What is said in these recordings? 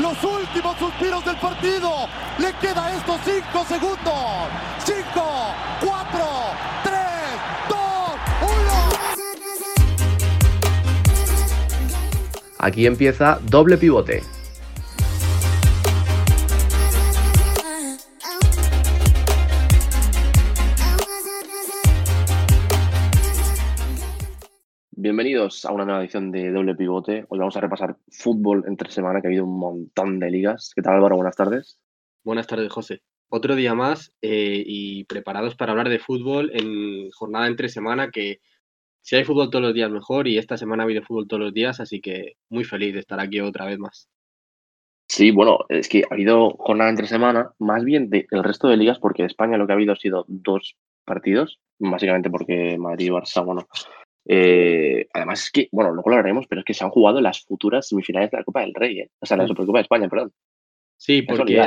los últimos suspiros del partido. Le queda estos 5 segundos. 5, 4, 3, 2, 1. Aquí empieza doble pivote. Bienvenidos a una nueva edición de Doble Pivote. Hoy vamos a repasar fútbol entre semana, que ha habido un montón de ligas. ¿Qué tal Álvaro? Buenas tardes. Buenas tardes, José. Otro día más eh, y preparados para hablar de fútbol en jornada entre semana, que si hay fútbol todos los días mejor y esta semana ha habido fútbol todos los días, así que muy feliz de estar aquí otra vez más. Sí, bueno, es que ha habido jornada entre semana, más bien del resto de ligas, porque de España lo que ha habido ha sido dos partidos, básicamente porque Madrid y Barça, bueno, eh, además es que, bueno, luego lo haremos, pero es que se han jugado las futuras semifinales de la Copa del Rey, ¿eh? o sea, la Supercopa de España, perdón. Sí, porque...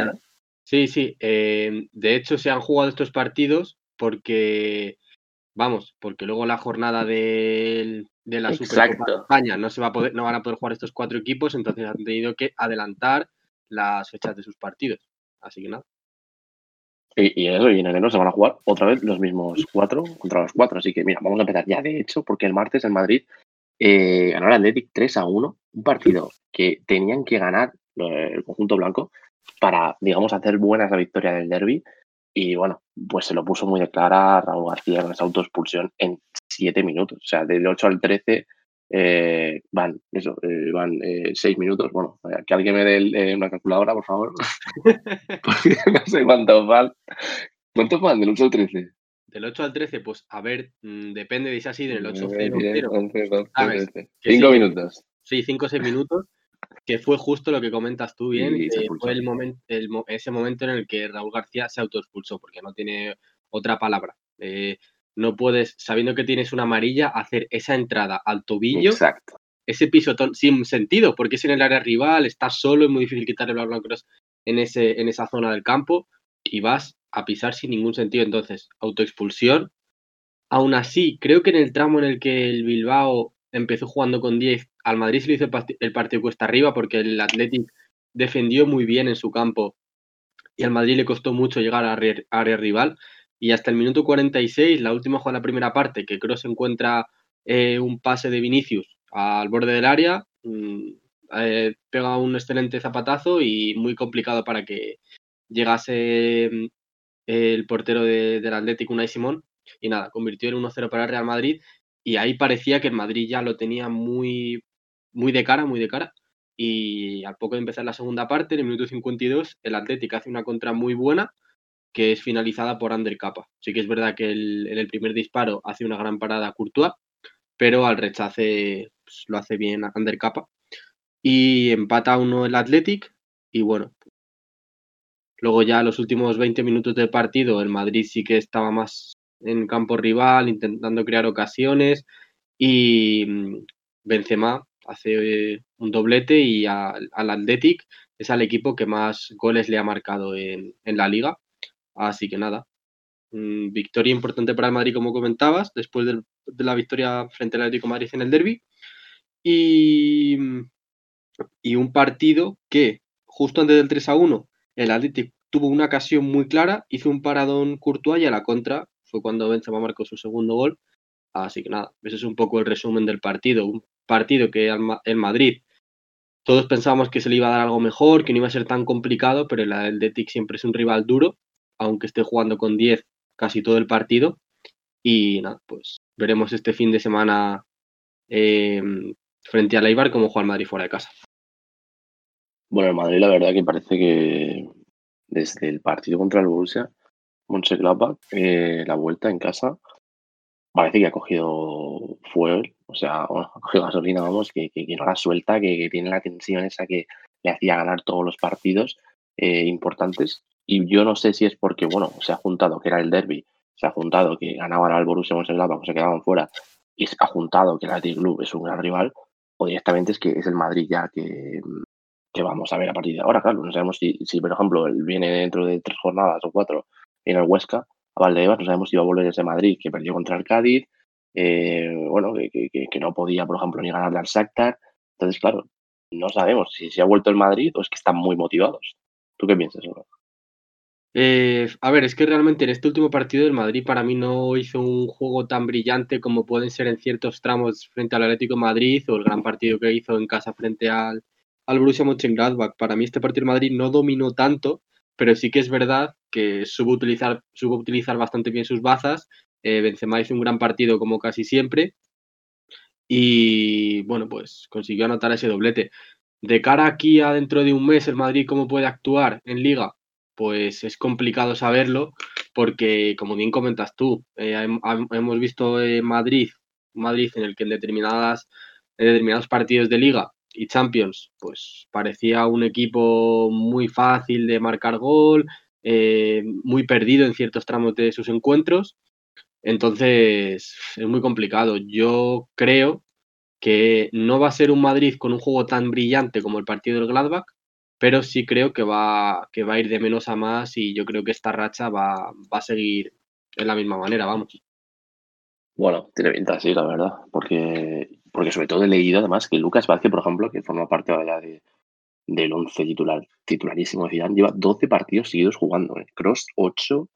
Sí, sí. Eh, de hecho, se han jugado estos partidos porque, vamos, porque luego la jornada de, de la Supercopa de España no se va a poder, no van a poder jugar estos cuatro equipos, entonces han tenido que adelantar las fechas de sus partidos. Así que nada. Y, eso, y en enero se van a jugar otra vez los mismos cuatro contra los cuatro. Así que mira, vamos a empezar ya de hecho, porque el martes en Madrid eh, ganó el Athletic 3 a 1, un partido que tenían que ganar el conjunto blanco para, digamos, hacer buena esa victoria del derby. Y bueno, pues se lo puso muy de clara Raúl García con esa autoexpulsión en siete minutos. O sea, del 8 al 13 eh, van, eso, eh, van eh, seis minutos. Bueno, que alguien me dé una calculadora, por favor. Porque no sé cuántos van. ¿Cuántos van del 8 al 13? Del 8 al 13, pues a ver, mm, depende de si así del 8 al 13. 5 minutos. Sí, 5 o 6 minutos, que fue justo lo que comentas tú bien. fue el momento, el, ese momento en el que Raúl García se autoexpulsó, porque no tiene otra palabra. Eh, no puedes, sabiendo que tienes una amarilla, hacer esa entrada al tobillo. Exacto. Ese pisotón sin sentido, porque es en el área rival, estás solo, es muy difícil quitarle el balón en, ese, en esa zona del campo y vas a pisar sin ningún sentido. Entonces, autoexpulsión. Aún así, creo que en el tramo en el que el Bilbao empezó jugando con 10, al Madrid se le hizo el partido cuesta arriba porque el Athletic defendió muy bien en su campo y al Madrid le costó mucho llegar a área rival y hasta el minuto 46, la última jugada de la primera parte, que creo se encuentra eh, un pase de Vinicius al borde del área, mm, eh, pega un excelente zapatazo y muy complicado para que llegase mm, el portero del Atlético, Unai Simón, y nada, convirtió en 1-0 para el Real Madrid y ahí parecía que el Madrid ya lo tenía muy, muy de cara, muy de cara. Y al poco de empezar la segunda parte, en el minuto 52, el Atlético hace una contra muy buena que es finalizada por Ander Capa. Sí que es verdad que en el primer disparo hace una gran parada Courtois, pero al rechace pues, lo hace bien Ander Capa. Y empata uno el Athletic y bueno, luego ya los últimos 20 minutos del partido el Madrid sí que estaba más en campo rival, intentando crear ocasiones y mm, Benzema hace un doblete y al, Athletic es al equipo que más goles le ha marcado en la liga Así que nada, mm, victoria importante para el Madrid, como comentabas, después de la victoria frente al Atlético Madrid en el derby. Y, y un partido que, justo antes del 3 a 1, el Atlético tuvo una ocasión muy clara, hizo un paradón Courtois y a la contra fue cuando Benzema marcó su segundo gol. Así que nada, ese es un poco el resumen del partido. Un partido que el Madrid todos pensábamos que se le iba a dar algo mejor, que no iba a ser tan complicado, pero el Atlético siempre es un rival duro aunque esté jugando con 10 casi todo el partido. Y nada, pues veremos este fin de semana em, frente al Eibar cómo juega el Madrid fuera de casa. Bueno, el Madrid la verdad que parece que desde el partido contra el Borussia, Mönchengladbach, eh, la vuelta en casa, parece que ha cogido fuego, o sea, ha cogido gasolina, vamos, que, no la suelta, que, tiene la tensión esa que le hacía ganar todos los partidos eh, importantes y yo no sé si es porque, bueno, se ha juntado que era el derby, se ha juntado que ganaban al Borussia Mönchengladbach, que se quedaban fuera, y se ha juntado que el Athletic Club es un gran rival, o directamente es que es el Madrid ya que, que vamos a ver a partir de ahora, claro. No sabemos si, si, por ejemplo, él viene dentro de tres jornadas o cuatro, viene el Huesca, a Valdebebas, no sabemos si va a volver ese Madrid, que perdió contra el Cádiz, eh, bueno, que, que, que, no podía, por ejemplo, ni ganarle al Shakhtar. Entonces, claro, no sabemos si se ha vuelto el Madrid o es que están muy motivados. ¿Tú qué piensas, eh, a ver, es que realmente en este último partido el Madrid para mí no hizo un juego tan brillante como pueden ser en ciertos tramos frente al Atlético Madrid o el gran partido que hizo en casa frente al, al Borussia Mönchengladbach. Para mí este partido del Madrid no dominó tanto, pero sí que es verdad que supo utilizar, utilizar bastante bien sus bazas. Eh, Benzema hizo un gran partido como casi siempre y bueno, pues consiguió anotar ese doblete. De cara aquí a dentro de un mes, el Madrid, ¿cómo puede actuar en liga? Pues es complicado saberlo porque, como bien comentas tú, eh, hemos visto Madrid, Madrid en el que en determinadas en determinados partidos de liga y Champions, pues parecía un equipo muy fácil de marcar gol, eh, muy perdido en ciertos tramos de sus encuentros. Entonces es muy complicado. Yo creo que no va a ser un Madrid con un juego tan brillante como el partido del Gladbach, pero sí creo que va, que va a ir de menos a más y yo creo que esta racha va, va a seguir en la misma manera, vamos. Bueno, tiene pinta sí, la verdad, porque, porque sobre todo he leído además que Lucas Vázquez, por ejemplo, que forma parte ahora de, del 11 titular, titularísimo de Zidane, lleva 12 partidos seguidos jugando, ¿eh? Cross 8,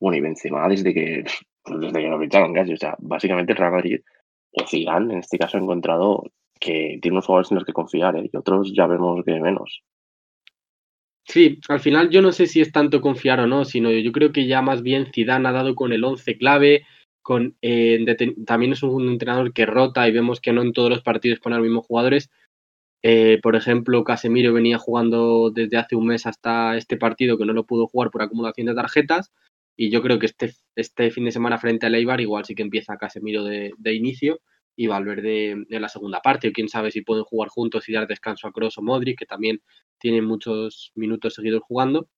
bueno, y Benzema desde que, desde que lo ficharon casi, o sea, básicamente Real Madrid o Zidane en este caso ha encontrado que tiene unos jugadores en los que confiar, ¿eh? y otros ya vemos que menos. Sí, al final yo no sé si es tanto confiar o no, sino yo creo que ya más bien Zidane ha dado con el 11 clave, con, eh, también es un entrenador que rota y vemos que no en todos los partidos pone a los mismos jugadores. Eh, por ejemplo, Casemiro venía jugando desde hace un mes hasta este partido que no lo pudo jugar por acumulación de tarjetas y yo creo que este, este fin de semana frente al Eibar igual sí que empieza Casemiro de inicio y Valverde en la segunda parte. O quién sabe si pueden jugar juntos y dar descanso a Kroos o Modric, que también tienen muchos minutos seguidos jugando.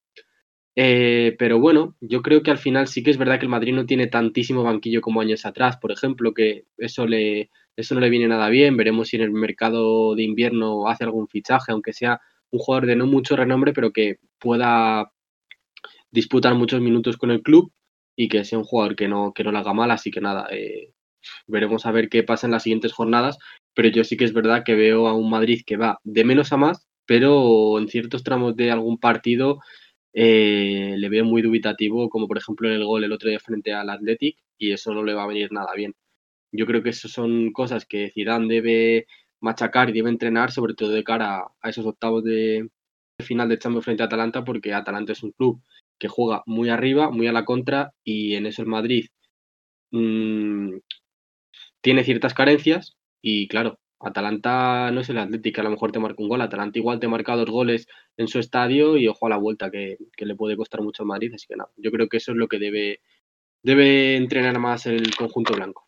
Eh, pero bueno, yo creo que al final sí que es verdad que el Madrid no tiene tantísimo banquillo como años atrás, por ejemplo, que eso, le, eso no le viene nada bien. Veremos si en el mercado de invierno hace algún fichaje, aunque sea un jugador de no mucho renombre, pero que pueda disputar muchos minutos con el club y que sea un jugador que no, que no le haga mal. Así que nada, eh, veremos a ver qué pasa en las siguientes jornadas. Pero yo sí que es verdad que veo a un Madrid que va de menos a más, pero en ciertos tramos de algún partido eh, le veo muy dubitativo, como por ejemplo en el gol el otro día frente al Athletic, y eso no le va a venir nada bien. Yo creo que eso son cosas que Zidane debe machacar y debe entrenar, sobre todo de cara a esos octavos de final de Champions frente a Atalanta, porque Atalanta es un club que juega muy arriba, muy a la contra, y en eso el Madrid mmm, tiene ciertas carencias, y claro, Atalanta no es el Atlético, a lo mejor te marca un gol. Atalanta igual te marca dos goles en su estadio y ojo a la vuelta que, le puede costar mucho al Madrid. Así que nada, yo creo que eso es lo que debe, debe entrenar más el conjunto blanco.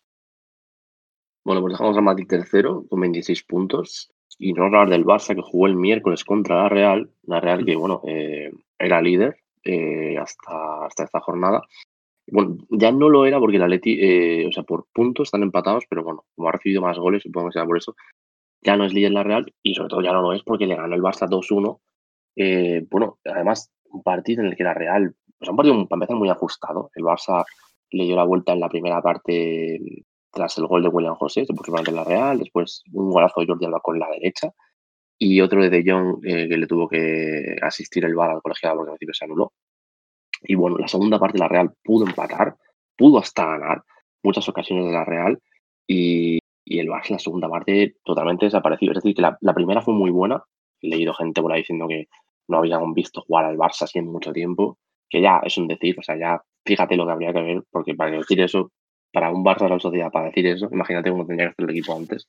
Bueno, pues dejamos a Madrid tercero con 26 puntos. Y no hablar del Barça que jugó el miércoles contra la Real. La Real que, bueno, eh, era líder eh, hasta, hasta esta jornada. Bueno, ya no lo era porque el Atleti, eh, o sea, por puntos están empatados, pero bueno, como ha recibido más goles, supongo que sea por eso, ya no es líder la Real y sobre todo ya no lo es porque le ganó el Barça 2-1. Eh, bueno, además, un partido en el que la Real, pues un partido para empezar muy ajustado. El Barça le dio la vuelta en la primera parte tras el gol de William José, se puso delante la Real, después un golazo de Jordi Alba con la derecha y otro de De Jong eh, que le tuvo que asistir el VAR al colegiado porque al principio se anuló. Y bueno, la segunda parte la Real pudo empatar, pudo hasta ganar muchas ocasiones de la Real y, el Barça la segunda parte totalmente desaparecido. Es decir, que la, primera fue muy buena. He leído gente por diciendo que no habían visto jugar al Barça así en mucho tiempo, que ya es un decir, o sea, ya fíjate lo que habría que ver, porque para decir eso, para un Barça de la sociedad, para decir eso, imagínate cómo tendría que hacer el equipo antes.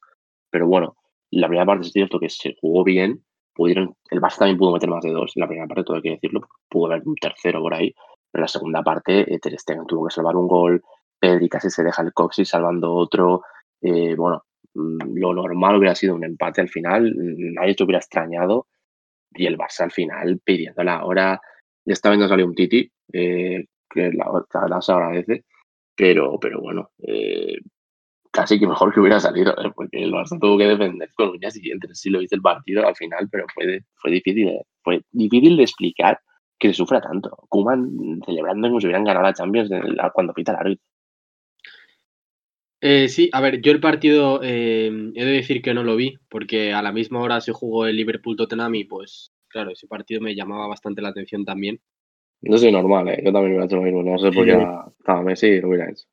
Pero bueno, la primera parte es cierto que se jugó bien, pudieron, el Barça también pudo meter más de dos, en la primera parte todo hay que decirlo, pudo haber un tercero por ahí, pero en la segunda parte eh, Ter Stegen tuvo que salvar un gol, Pedri casi se deja el coxis salvando otro, eh, bueno, mm, lo normal hubiera sido un empate al final, nadie se hubiera extrañado y el Barça al final pidiendo la hora, esta vez no salió un Titi, eh, que la, la se agradece, pero, pero bueno, eh, casi que mejor que hubiera salido, ¿eh? porque el Barça tuvo que defender con uñas y dientes. Sí lo hice el partido al final, pero fue, fue, difícil, ¿eh? fue difícil de explicar que se sufra tanto. Kuman celebrando como si hubieran ganado la Champions cuando pita el árbitro. Eh, sí, a ver, yo el partido eh, he de decir que no lo vi, porque a la misma hora se jugó el Liverpool-Tottenham y pues claro, ese partido me llamaba bastante la atención también. No soy normal, ¿eh? yo también hubiera hecho lo mismo, no sé por qué estaba Messi y lo hubiera hecho.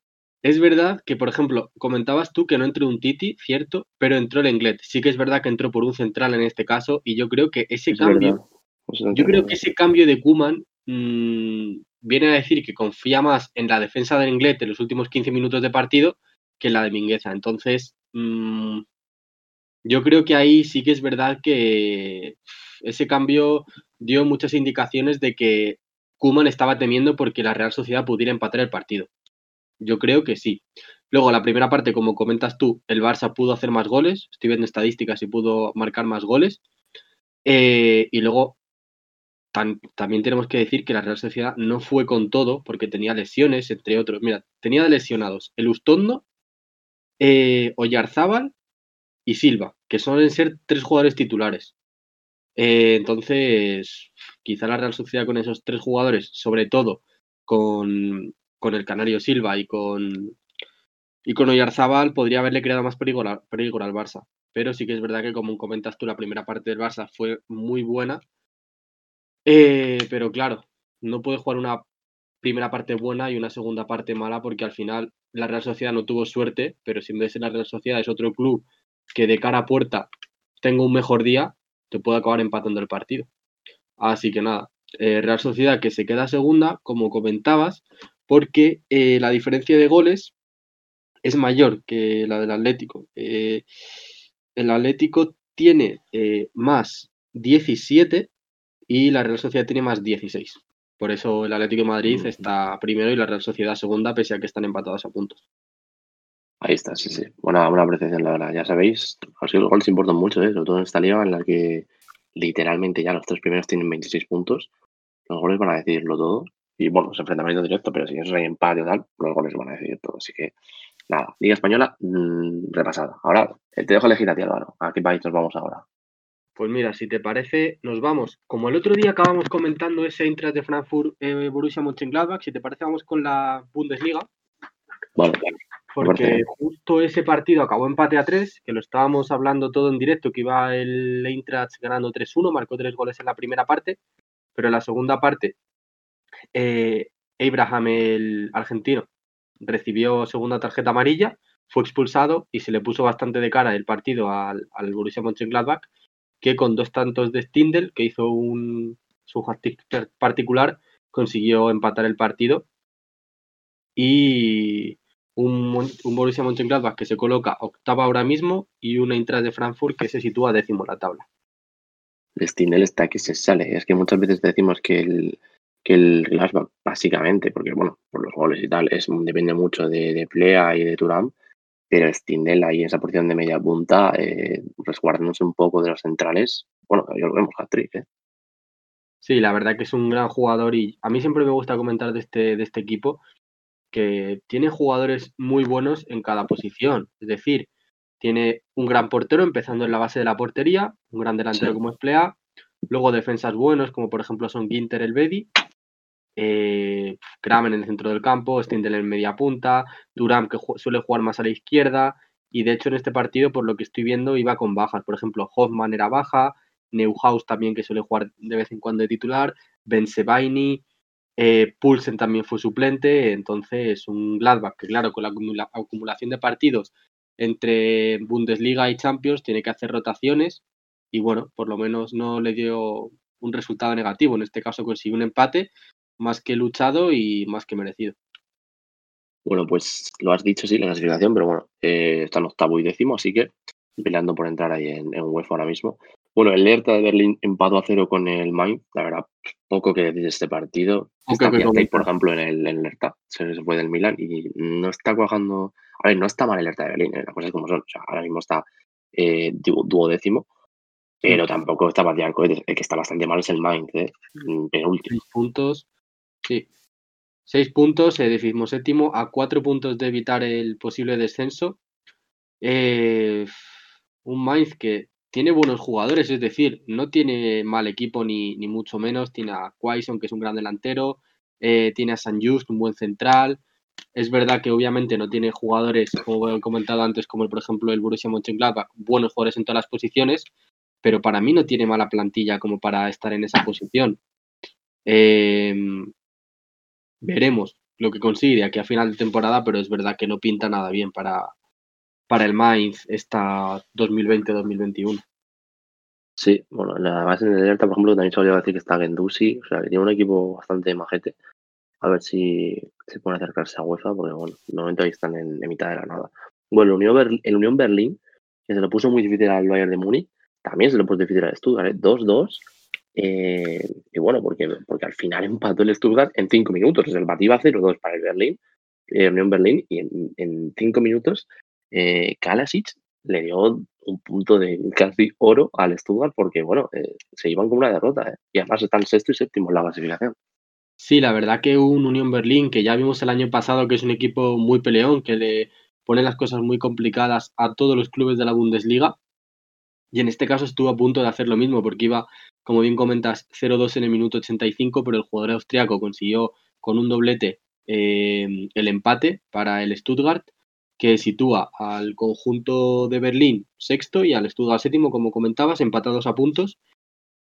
Es verdad que, por ejemplo, comentabas tú que no entró un Titi, cierto, pero entró el Englet. Sí que es verdad que entró por un central en este caso y yo creo que ese cambio, yo creo que ese cambio de Kuman mm, viene a decir que confía más en la defensa del Englet en los últimos 15 minutos de partido que en la de Mingueza. Entonces, mm, yo creo que ahí sí que es verdad que ese cambio dio muchas indicaciones de que Kuman estaba temiendo porque la Real Sociedad pudiera empatar el partido. Yo creo que sí. Luego, la primera parte, como comentas tú, el Barça pudo hacer más goles. Estoy viendo estadísticas y pudo marcar más goles. Eh, y luego, también tenemos que decir que la Real Sociedad no fue con todo porque tenía lesiones, entre otros. Mira, tenía lesionados el Ustondo, eh, Oyarzábal y Silva, que suelen ser tres jugadores titulares. Eh, entonces, quizá la Real Sociedad con esos tres jugadores, sobre todo con, con el Canario Silva y con, y con Oyarzábal, podría haberle creado más peligro, al Barça. Pero sí que es verdad que, como comentas tú, la primera parte del Barça fue muy buena. Eh, pero claro, no puede jugar una primera parte buena y una segunda parte mala porque al final la Real Sociedad no tuvo suerte, pero si en vez de la Real Sociedad es otro club que de cara a puerta tenga un mejor día, te puede acabar empatando el partido. Así que nada, eh, Real Sociedad que se queda segunda, como comentabas, porque eh, la diferencia de goles es mayor que la del Atlético. Eh, el Atlético tiene eh, más 17 y la Real Sociedad tiene más 16. Por eso el Atlético de Madrid está primero y la Real Sociedad segunda, pese a que están empatados a puntos. Ahí está, sí, sí. Buena, buena apreciación, la verdad. Ya sabéis, así los goles importan mucho, ¿eh? sobre todo en esta liga en la que literalmente ya los tres primeros tienen 26 puntos. Los goles van a decidirlo todo. Y bueno, es enfrentamiento directo, pero si eso hay empate o tal, los goles van a decidir todo. Así que nada, Liga Española mm, repasada. Ahora te dejo elegir a ti, Álvaro. ¿A qué país nos vamos ahora? Pues mira, si te parece, nos vamos. Como el otro día acabamos comentando ese Eintracht de Frankfurt eh, Borussia Mönchengladbach, si te parece vamos con la Bundesliga. Vale, Porque justo ese partido acabó empate a 3, que lo estábamos hablando todo en directo, que iba el Eintracht ganando 3-1, marcó tres goles en la primera parte, pero en la segunda parte eh, Abraham, el argentino, recibió segunda tarjeta amarilla, fue expulsado y se le puso bastante de cara el partido al, al Borussia Mönchengladbach, que con dos tantos de Stindl, que hizo un su particular, consiguió empatar el partido. Y un, un Borussia Mönchengladbach que se coloca octava ahora mismo y una Eintracht de Frankfurt que se sitúa décimo en la tabla. Stindl está que se sale. Es que muchas veces decimos que el, que el Glasgow, básicamente, porque bueno, por los goles y tal, es, depende mucho de, de Plea y de Turán, pero Stindel ahí en esa posición de media punta, eh, resguardándose un poco de los centrales, bueno, yo lo vemos hat-trick, ¿eh? Sí, la verdad que es un gran jugador y a mí siempre me gusta comentar de este, de este equipo que tiene jugadores muy buenos en cada posición. Es decir, tiene un gran portero empezando en la base de la portería, un gran delantero como es Plea, luego defensas buenos como por ejemplo son Ginter el Bedi eh, en el centro del campo, Stindl en media punta, Durán que suele jugar más a la izquierda y de hecho en este partido por lo que estoy viendo iba con bajas, por ejemplo Hoffman era baja, Neuhaus también que suele jugar de vez en cuando de titular, Ben eh, Pulsen también fue suplente, entonces un Gladbach que claro con la acumulación de partidos entre Bundesliga y Champions tiene que hacer rotaciones y bueno, por lo menos no le dio un resultado negativo, en este caso consiguió un empate más que luchado y más que merecido. Bueno, pues lo has dicho, sí, la clasificación, pero bueno, eh, están octavo y décimo, así que peleando por entrar ahí en, en UEFA ahora mismo. Bueno, el Hertha de Berlín empató a cero con el Mainz, la verdad, poco que decir de este partido. Está por ejemplo, en el, en se, fue del Milan y no está cuajando. A ver, no está mal el Hertha de Berlín, eh, las cosas como son. O sea, ahora mismo está eh, duodécimo, pero tampoco está arco. El que está bastante mal es el Mainz, eh, penúltimo. puntos, Sí. Seis puntos, el séptimo, a cuatro puntos de evitar el posible descenso. Eh, un Mainz que tiene buenos jugadores, es decir, no tiene mal equipo ni, mucho menos. Tiene a Quaison, que es un gran delantero. Eh, tiene a San Just, un buen central. Es verdad que obviamente no tiene jugadores, como he comentado antes, como por ejemplo el Borussia Mönchengladbach, buenos jugadores en todas las posiciones, pero para mí no tiene mala plantilla como para estar en esa posición. Em, veremos lo que consigue aquí a final de temporada, pero es verdad que no pinta nada bien para, para el Mainz esta 2020-2021. Sí, bueno, además en el Delta, por ejemplo, también se olvidó decir que está Gendusi, o sea, que tiene un equipo bastante majete. A ver si se puede acercarse a UEFA, porque bueno, de momento ahí están en, mitad de la nada. Bueno, el Unión, el Unión Berlín, que se lo puso muy difícil al Bayern de Múnich, también se lo puso difícil al Stuttgart, ¿eh? 2-2. Eh, y bueno, porque, porque al final empató el Stuttgart en 5 minutos. El partido 0-2 para el Berlín, el Unión Berlín, y en 5 minutos eh, Kalasic le dio un punto de casi oro al Stuttgart porque, bueno, eh, se iban con una derrota ¿eh? y además están sexto y séptimo en la clasificación. Sí, la verdad que un Unión Berlín, que ya vimos el año pasado que es un equipo muy peleón, que le pone las cosas muy complicadas a todos los clubes de la Bundesliga. Y en este caso estuvo a punto de hacer lo mismo, porque iba, como bien comentas, 0-2 en el minuto 85, pero el jugador austriaco consiguió con un doblete el empate para el Stuttgart que sitúa al conjunto de Berlín sexto y al Stuttgart séptimo, como comentabas, empatados a puntos.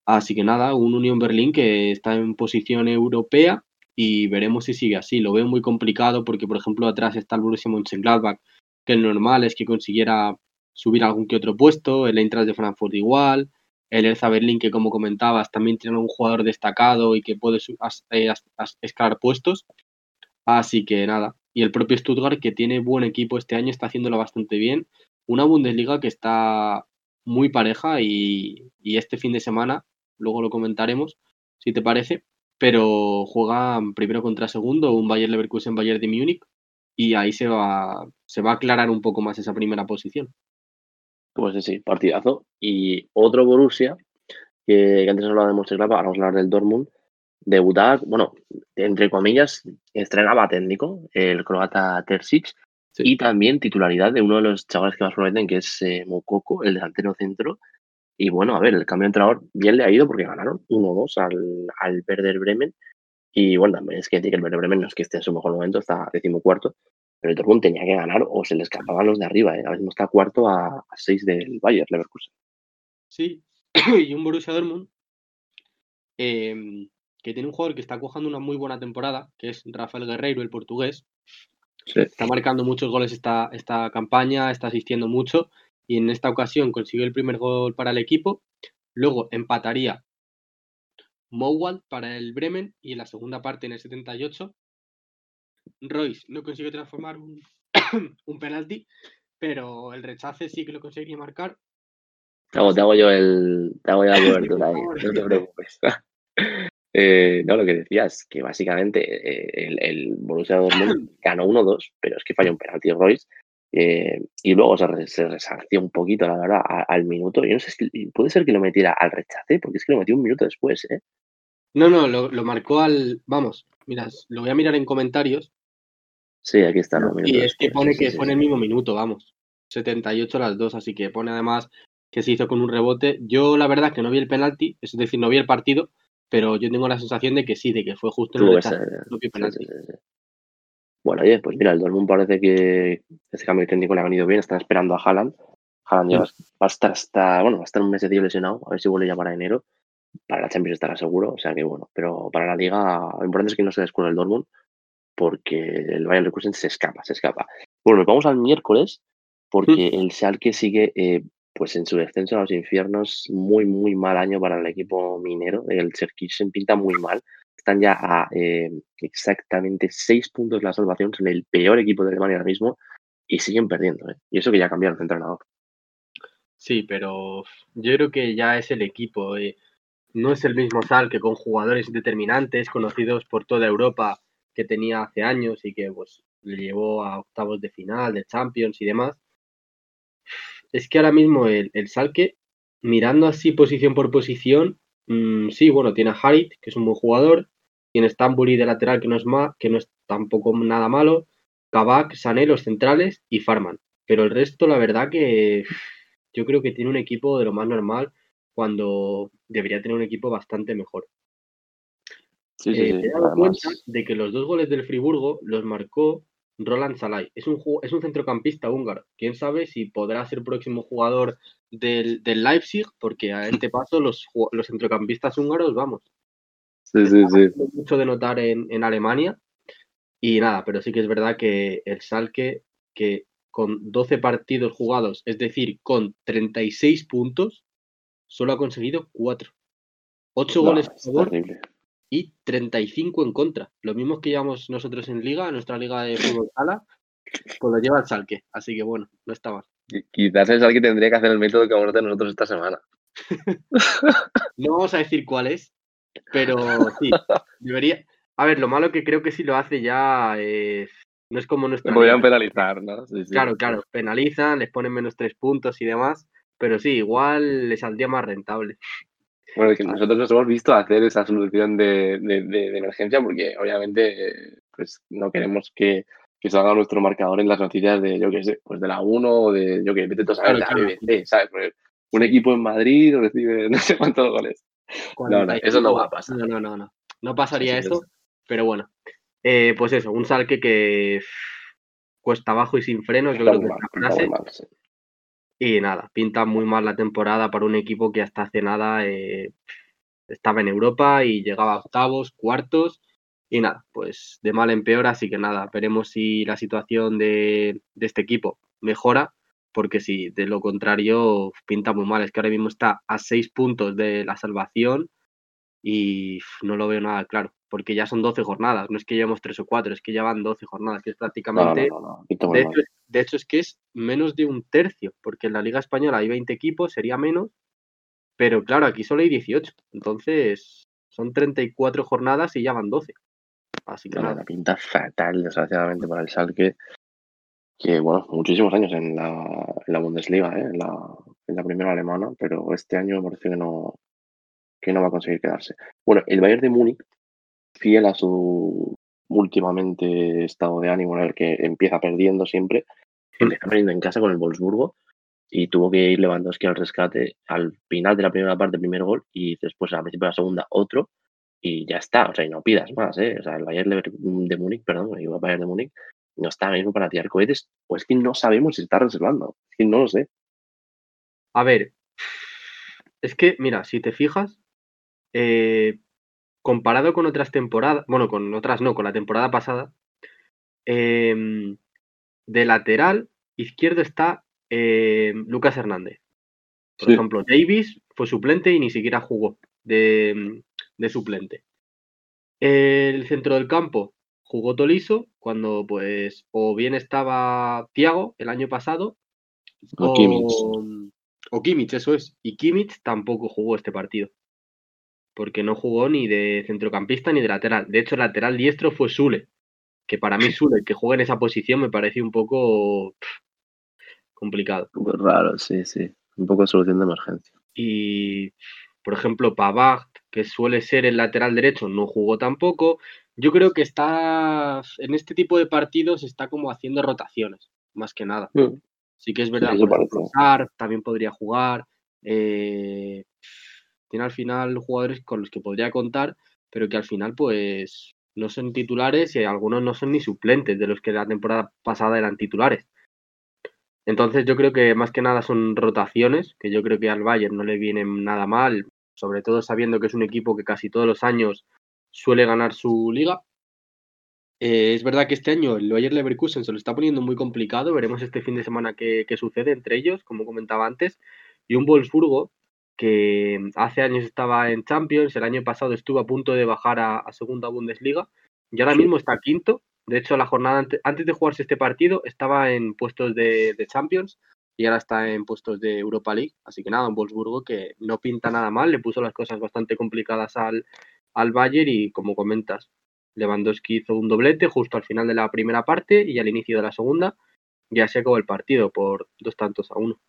Así que nada, un Unión Berlín que está en posición europea y veremos si sigue así. Lo veo muy complicado porque, por ejemplo, atrás está el Borussia Mönchengladbach, que el normal es que consiguiera subir algún que otro puesto, el Eintracht de Frankfurt igual, el Hertha Berlín, que como comentabas, también tiene un jugador destacado y que puede eh, escalar puestos. Así que nada, y el propio Stuttgart, que tiene buen equipo este año, está haciéndolo bastante bien. Una Bundesliga que está muy pareja y, este fin de semana, luego lo comentaremos, si te parece, pero juegan primero contra segundo, un Bayern Leverkusen Bayern de Múnich, y ahí se va, se va a aclarar un poco más esa primera posición. Pues sí, partidazo. Y otro Borussia, que, antes hablaba de Mönchengladbach, ahora vamos a hablar del Dortmund, debutaba, bueno, entre comillas, estrenaba técnico, el croata Terzic, y también titularidad de uno de los chavales que más prometen, que es eh, Mokoko, el delantero centro. Y bueno, a ver, el cambio de entrenador bien le ha ido porque ganaron 1-2 al, al Werder Bremen. Y bueno, también es que el Werder Bremen no es que esté en su mejor momento, está decimocuarto, pero el Dortmund tenía que ganar o se le escapaban los de arriba. ¿eh? Ahora mismo está cuarto a, 6 del Bayern Leverkusen. Sí, y un Borussia Dortmund eh, que tiene un jugador que está cojando una muy buena temporada, que es Rafael Guerreiro, el portugués. Está marcando muchos goles esta, esta campaña, está asistiendo mucho y en esta ocasión consiguió el primer gol para el equipo. Luego empataría Mowald para el Bremen y en la segunda parte en el 78 Royce no consiguió transformar un, un penalti, pero el rechace sí que lo conseguiría marcar. Te hago, yo el. Te hago yo la cobertura ahí, no te preocupes. Eh, no, lo que decías, que básicamente eh, el, el, Borussia Dortmund ganó 1-2, pero es que falló un penalti Royce eh, y luego se, se, un poquito, la verdad, al minuto. Yo no sé, si puede ser que lo metiera al rechace, porque es que lo metió un minuto después, ¿eh? No, no, lo, lo marcó al. Vamos, mira, lo voy a mirar en comentarios. Sí, aquí está. y es que pone que fue en el mismo minuto, vamos. 78 las dos, así que pone además que se hizo con un rebote. Yo, la verdad, que no vi el penalti, es decir, no vi el partido, pero yo tengo la sensación de que sí, de que fue justo en el propio penalti. bueno, oye, pues mira, el Dortmund parece que ese cambio técnico le ha venido bien, están esperando a Haaland. Haaland ya va a estar hasta, bueno, va a estar un mes de lesionado, a ver si vuelve ya para enero. Para la Champions estará seguro, o sea que bueno, pero para la liga lo importante es que no se descubre el Dortmund porque el Bayern Leverkusen se escapa, se escapa. Bueno, vamos al miércoles porque el Schalke sigue eh, pues en su descenso a los infiernos, muy, muy mal año para el equipo minero. El se pinta muy mal. Están ya a eh, exactamente seis puntos de la salvación, son el peor equipo de Alemania ahora mismo y siguen perdiendo. ¿eh? Y eso que ya cambiaron de entrenador. Sí, pero yo creo que ya es el equipo. Eh. No es el mismo Sal que con jugadores determinantes, conocidos por toda Europa, que tenía hace años y que pues le llevó a octavos de final, de Champions y demás es que ahora mismo el, el Salque, mirando así posición por posición, mm, sí, bueno, tiene a Harit, que es un buen jugador, tiene Stambuli de lateral, que no es, que no es tampoco nada malo, Kabak, Sané, los centrales y Farman. Pero el resto, la verdad que yo creo que tiene un equipo de lo más normal cuando debería tener un equipo bastante mejor. Sí, sí, eh, he dado cuenta de que los dos goles del Friburgo los marcó Roland Salai. Es un, es un centrocampista húngaro. Quién sabe si podrá ser próximo jugador del, Leipzig, porque a este paso los, los centrocampistas húngaros, vamos. Sí, sí, sí. Mucho de notar en, en Alemania. Y nada, pero sí que es verdad que el Salke, que con 12 partidos jugados, es decir, con 36 puntos, solo ha conseguido 4. 8 goles a favor y 35 en contra. Lo mismo que llevamos nosotros en liga, nuestra liga de fútbol sala, pues lo lleva el Salque. Así que bueno, no está mal. Quizás el Salque tendría que hacer el método que vamos a hacer nosotros esta semana. no vamos a decir cuál es, pero sí, debería. A ver, lo malo que creo que si lo hace ya es no es como nuestra. Podrían penalizar, ¿no? Claro, claro, penalizan, les ponen menos tres puntos y demás, pero sí, igual les saldría más rentable. Bueno, que nosotros nos hemos visto hacer esa solución de, emergencia porque obviamente pues no queremos que, que, salga nuestro marcador en las noticias de, yo qué sé, pues de la 1 o de, yo qué, vete tú a la BBC, ¿sabes? un equipo en Madrid recibe no sé cuántos goles. No, no, eso no va a pasar. No, no, no, no. No pasaría eso, pero bueno. Eh, pues eso, un salque que cuesta abajo y sin frenos, yo creo que Y nada, pinta muy mal la temporada para un equipo que hasta hace nada eh, estaba en Europa y llegaba a octavos, cuartos. Y nada, pues de mal en peor, así que nada, veremos si la situación de, de este equipo mejora, porque si de lo contrario pinta muy mal. Es que ahora mismo está a seis puntos de la salvación y no lo veo nada claro porque ya son 12 jornadas, no es que llevemos 3 o 4, es que ya van 12 jornadas, que es prácticamente... de, hecho, es que es menos de un tercio, porque en la Liga Española hay 20 equipos, sería menos, pero claro, aquí solo hay 18, entonces son 34 jornadas y ya van 12. Así que nada. La pinta fatal, desgraciadamente, para el Salque, que bueno, muchísimos años en la, Bundesliga, ¿eh? en, la, en la primera alemana, pero este año me parece que no, que no va a conseguir quedarse. Bueno, el Bayern de Múnich fiel a su últimamente estado de ánimo en el que empieza perdiendo siempre, empieza perdiendo en casa con el Wolfsburgo y tuvo que ir Lewandowski al rescate al final de la primera parte, primer gol, y después a principio de la segunda otro, y ya está, o sea, y no pidas más, ¿eh? O sea, el Bayern de Múnich, perdón, el Bayern de Múnich, no está mismo para tirar cohetes, o es que no sabemos si está reservando, es que no lo sé. A ver, es que, mira, si te fijas, eh, comparado con otras temporadas, bueno, con otras no, con la temporada pasada, em, de lateral izquierdo está em, Lucas Hernández. Por ejemplo, Davis fue suplente y ni siquiera jugó de, suplente. El centro del campo jugó Toliso cuando, pues, o bien estaba Tiago el año pasado, o, o Kimmich, eso es. Y Kimmich tampoco jugó este partido porque no jugó ni de centrocampista ni de lateral. De hecho, el lateral diestro fue Sule, que para mí Sule, que juega en esa posición, me parece un poco complicado. raro, sí, sí. Un poco de solución de emergencia. Y, por ejemplo, Pavard, que suele ser el lateral derecho, no jugó tampoco. Yo creo que está, en este tipo de partidos, está como haciendo rotaciones, más que nada. Mm. Sí que es verdad, también podría jugar. Eh, al final jugadores con los que podría contar, pero que al final pues no son titulares y algunos no son ni suplentes de los que la temporada pasada eran titulares. Entonces yo creo que más que nada son rotaciones, que yo creo que al Bayern no le vienen nada mal, sobre todo sabiendo que es un equipo que casi todos los años suele ganar su liga. Eh, es verdad que este año el Bayern Leverkusen se lo está poniendo muy complicado, veremos este fin de semana qué, qué sucede entre ellos, como comentaba antes, y un Wolfsburgo que hace años estaba en Champions, el año pasado estuvo a punto de bajar a, segunda Bundesliga y ahora mismo está quinto. De hecho, la jornada antes, de jugarse este partido estaba en puestos de, Champions y ahora está en puestos de Europa League. Así que nada, un Wolfsburgo que no pinta nada mal, le puso las cosas bastante complicadas al, al Bayern y como comentas, Lewandowski hizo un doblete justo al final de la primera parte y al inicio de la segunda. Ya se acabó el partido por dos tantos a uno.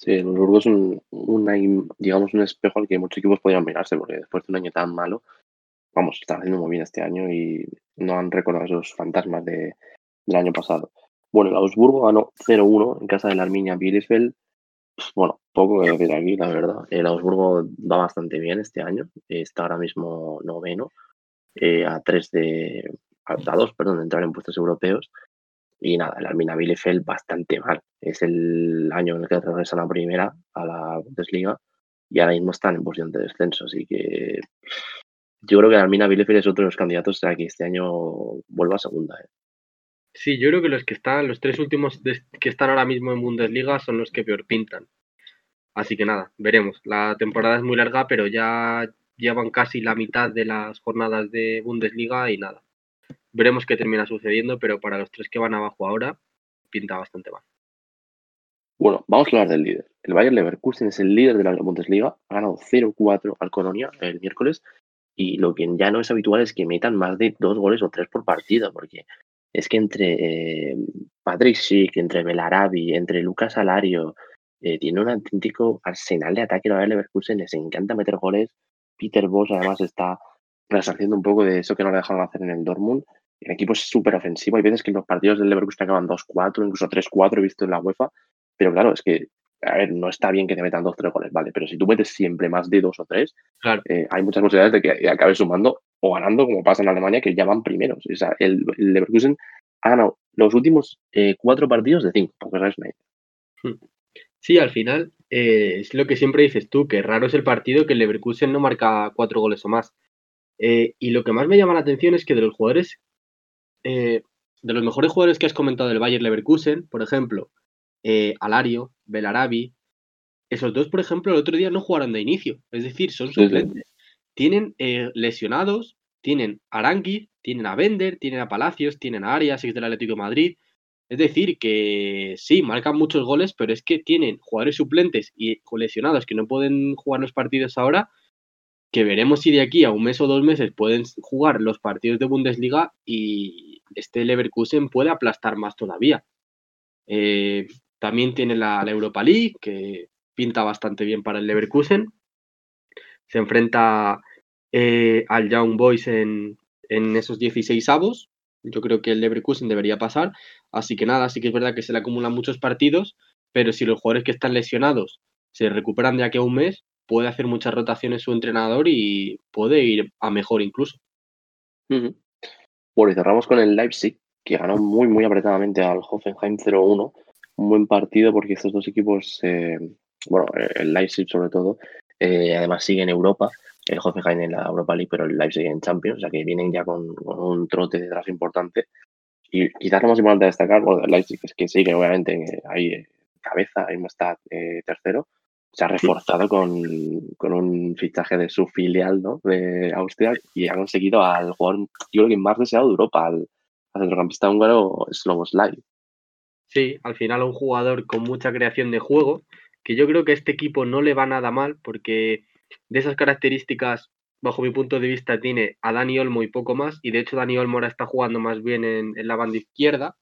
Sí, el Burgos es un, digamos, un espejo al que muchos equipos podrían mirarse, porque después de un año tan malo, vamos, están haciendo muy bien este año y no han recordado esos fantasmas de, del año pasado. Bueno, el Augsburgo ganó 0-1 en casa de la Arminia Bielefeld. Bueno, poco que decir aquí, la verdad. El Augsburgo va bastante bien este año. Está ahora mismo noveno, eh, a 3 de, a, dos, perdón, de entrar en puestos europeos. Y nada, el Armina Bielefeld bastante mal. Es el año en el que regresan a la primera, a la Bundesliga, y ahora mismo están en posición de descenso. Así que yo creo que el Armina Bielefeld es otro de los candidatos a que este año vuelva a segunda. ¿eh? Sí, yo creo que los que están, los tres últimos que están ahora mismo en Bundesliga son los que peor pintan. Así que nada, veremos. La temporada es muy larga, pero ya llevan casi la mitad de las jornadas de Bundesliga y nada. Veremos qué termina sucediendo, pero para los tres que van abajo ahora, pinta bastante mal. Bueno, vamos a hablar del líder. El Bayern Leverkusen es el líder de la Bundesliga, ha ganado 0-4 al Colonia el miércoles y lo que ya no es habitual es que metan más de dos goles o tres por partido, porque es que entre eh, Patrick Schick, entre Belarabi, entre Lucas Alario, eh, tiene un auténtico arsenal de ataque el Bayern Leverkusen, les encanta meter goles, Peter Boss además está resarciendo un poco de eso que no le dejaron hacer en el Dortmund. El equipo es súper ofensivo. Hay veces que los partidos del Leverkusen acaban 2-4, incluso 3-4, he visto en la UEFA. Pero claro, es que, a ver, no está bien que te metan 2-3 goles, ¿vale? Pero si tú metes siempre más de 2 o 3, eh, hay muchas posibilidades de que acabes sumando o ganando, como pasa en Alemania, que ya van primeros. O sea, el, Leverkusen ha ganado los últimos eh, cuatro partidos de 5, porque es una hmm. Sí, al final eh, es lo que siempre dices tú, que raro es el partido que el Leverkusen no marca cuatro goles o más. Eh, y lo que más me llama la atención es que de los jugadores, eh, de los mejores jugadores que has comentado del Bayern Leverkusen, por ejemplo, Alario, Belarabi, esos dos, por ejemplo, el otro día no jugaron de inicio, es decir, son suplentes. Tienen lesionados, tienen a Aranqui, tienen a Bender, tienen a Palacios, tienen a Arias, ex del Atlético de Madrid, es decir, que sí, marcan muchos goles, pero es que tienen jugadores suplentes y coleccionados que no pueden jugar los partidos ahora, que veremos si de aquí a un mes o dos meses pueden jugar los partidos de Bundesliga y este Leverkusen puede aplastar más todavía. Eh, también tiene la, Europa League, que pinta bastante bien para el Leverkusen. Se enfrenta eh, al Young Boys en, en esos 16 avos. Yo creo que el Leverkusen debería pasar. Así que nada, sí que es verdad que se le acumulan muchos partidos, pero si los jugadores que están lesionados se recuperan de aquí a un mes, puede hacer muchas rotaciones su entrenador y puede ir a mejor incluso. Bueno, y cerramos con el Leipzig, que ganó muy, muy apretadamente al Hoffenheim 0-1. Un buen partido porque estos dos equipos, eh, bueno, el Leipzig sobre todo, eh, además sigue en Europa, el Hoffenheim en la Europa League, pero el Leipzig en Champions, o sea que vienen ya con, un trote detrás importante. Y quizás lo más importante a destacar, bueno, el Leipzig es que sí, que obviamente eh, cabeza, ahí no está eh, tercero, se ha reforzado con, un fichaje de su filial ¿no? de Austria y ha conseguido al jugador, yo creo que más deseado de Europa, al, centrocampista húngaro Sloboslai. Sí, al final un jugador con mucha creación de juego, que yo creo que a este equipo no le va nada mal, porque de esas características bajo mi punto de vista, tiene a Dani Olmo y poco más. Y de hecho, Dani Olmo ahora está jugando más bien en, la banda izquierda,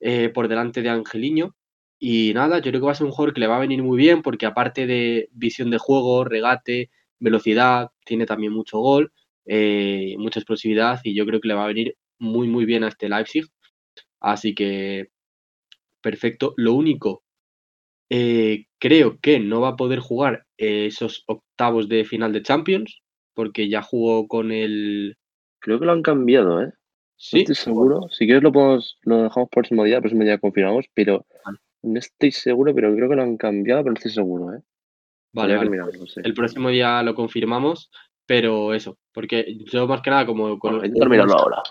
eh, por delante de Angeliño. Y nada, yo creo que va a ser un jugador que le va a venir muy bien, porque aparte de visión de juego, regate, velocidad, tiene también mucho gol, eh, mucha explosividad. Y yo creo que le va a venir muy, muy bien a este Leipzig. Así que, perfecto. Lo único eh, creo que no va a poder jugar esos octavos de final de Champions, porque ya jugó con el... Creo que lo han cambiado, ¿eh? Sí. estoy seguro. Si quieres lo, podemos, lo dejamos por el próximo día, el próximo día confirmamos, pero no estoy seguro, pero creo que lo han cambiado, pero no estoy seguro, ¿eh? Vale, vale. El próximo día lo confirmamos, pero eso, porque yo más que nada como... Con, terminarlo ahora.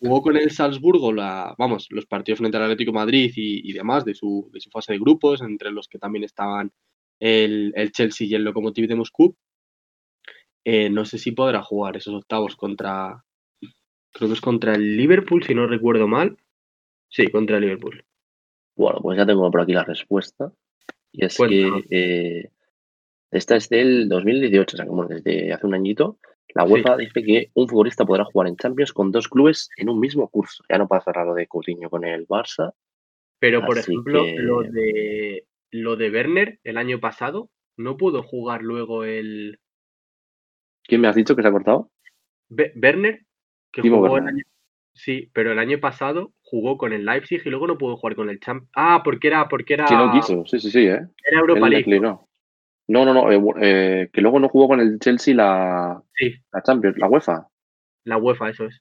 Jugó con el Salzburgo, la, vamos, los partidos frente al Atlético Madrid y, demás de su, de su fase de grupos, entre los que también estaban el, el Chelsea y el Lokomotiv de Moscú. Eh, no sé si podrá jugar esos octavos contra. Creo que es contra el Liverpool, si no recuerdo mal. Sí, contra el Liverpool. Bueno, pues ya tengo por aquí la respuesta. Y es que eh, esta es del 2018, o sea, como desde hace un añito. La UEFA dice que un futbolista podrá jugar en Champions con dos clubes en un mismo curso. Ya no pasa lo de Coutinho con el Barça. Pero, por ejemplo, lo de lo de Werner el año pasado, no pudo jugar luego el, ¿Quién me has dicho que se ha cortado? Werner, que jugó el año. Sí, pero el año pasado jugó con el Leipzig y luego no pudo jugar con el Champ. Ah, porque era. Porque era... Sí, no quiso, sí, sí, sí, ¿eh? Era Europa League. No, no, no, eh, eh, que luego no jugó con el Chelsea la, sí. la Champions, la UEFA. La UEFA, eso es.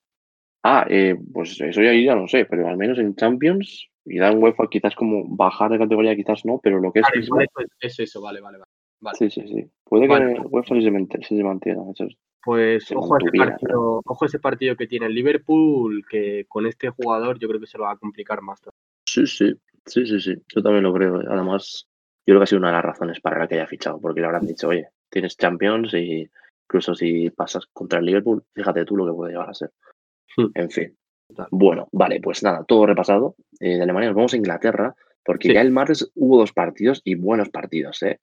Ah, eh, pues eso ya, ya no sé, pero al menos en Champions y dan UEFA quizás como bajar de categoría, quizás no, pero lo que es... Vale, vale, pues es eso, vale, vale, vale. Sí, sí, sí. Puede Vale. que UEFA se, se mantenga. Eso es- Pues ojo a, ese mantuviera, partido, ojo a ese partido que tiene el Liverpool, que con este jugador yo creo que se lo va a complicar más. Sí, sí, sí, sí, sí. Yo también lo creo. Además, yo creo que ha sido una de las razones para la que haya fichado, porque le habrán dicho, oye, tienes Champions y incluso si pasas contra el Liverpool, fíjate tú lo que puede llegar a ser. Hmm. En fin. Bueno, vale, pues nada, todo repasado. Eh, de Alemania nos vamos a Inglaterra, porque Sí. ya el martes hubo dos partidos y buenos partidos, ¿eh?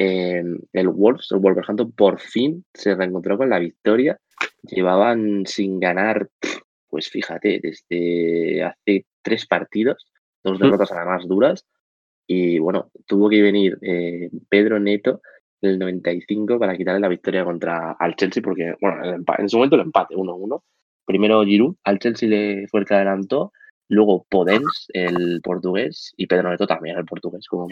Eh, el Wolves, el Wolverhampton, por fin se reencontró con la victoria. Llevaban sin ganar, pues fíjate, desde hace tres partidos, dos Hmm. derrotas además duras. Y bueno, tuvo que venir eh, Pedro Neto el 95 para quitarle la victoria contra al Chelsea, porque, bueno, en su momento el empate 1-1. Primero Giroud, al Chelsea le fue el que adelantó, luego Podens, el portugués, y Pedro Neto también, el portugués, como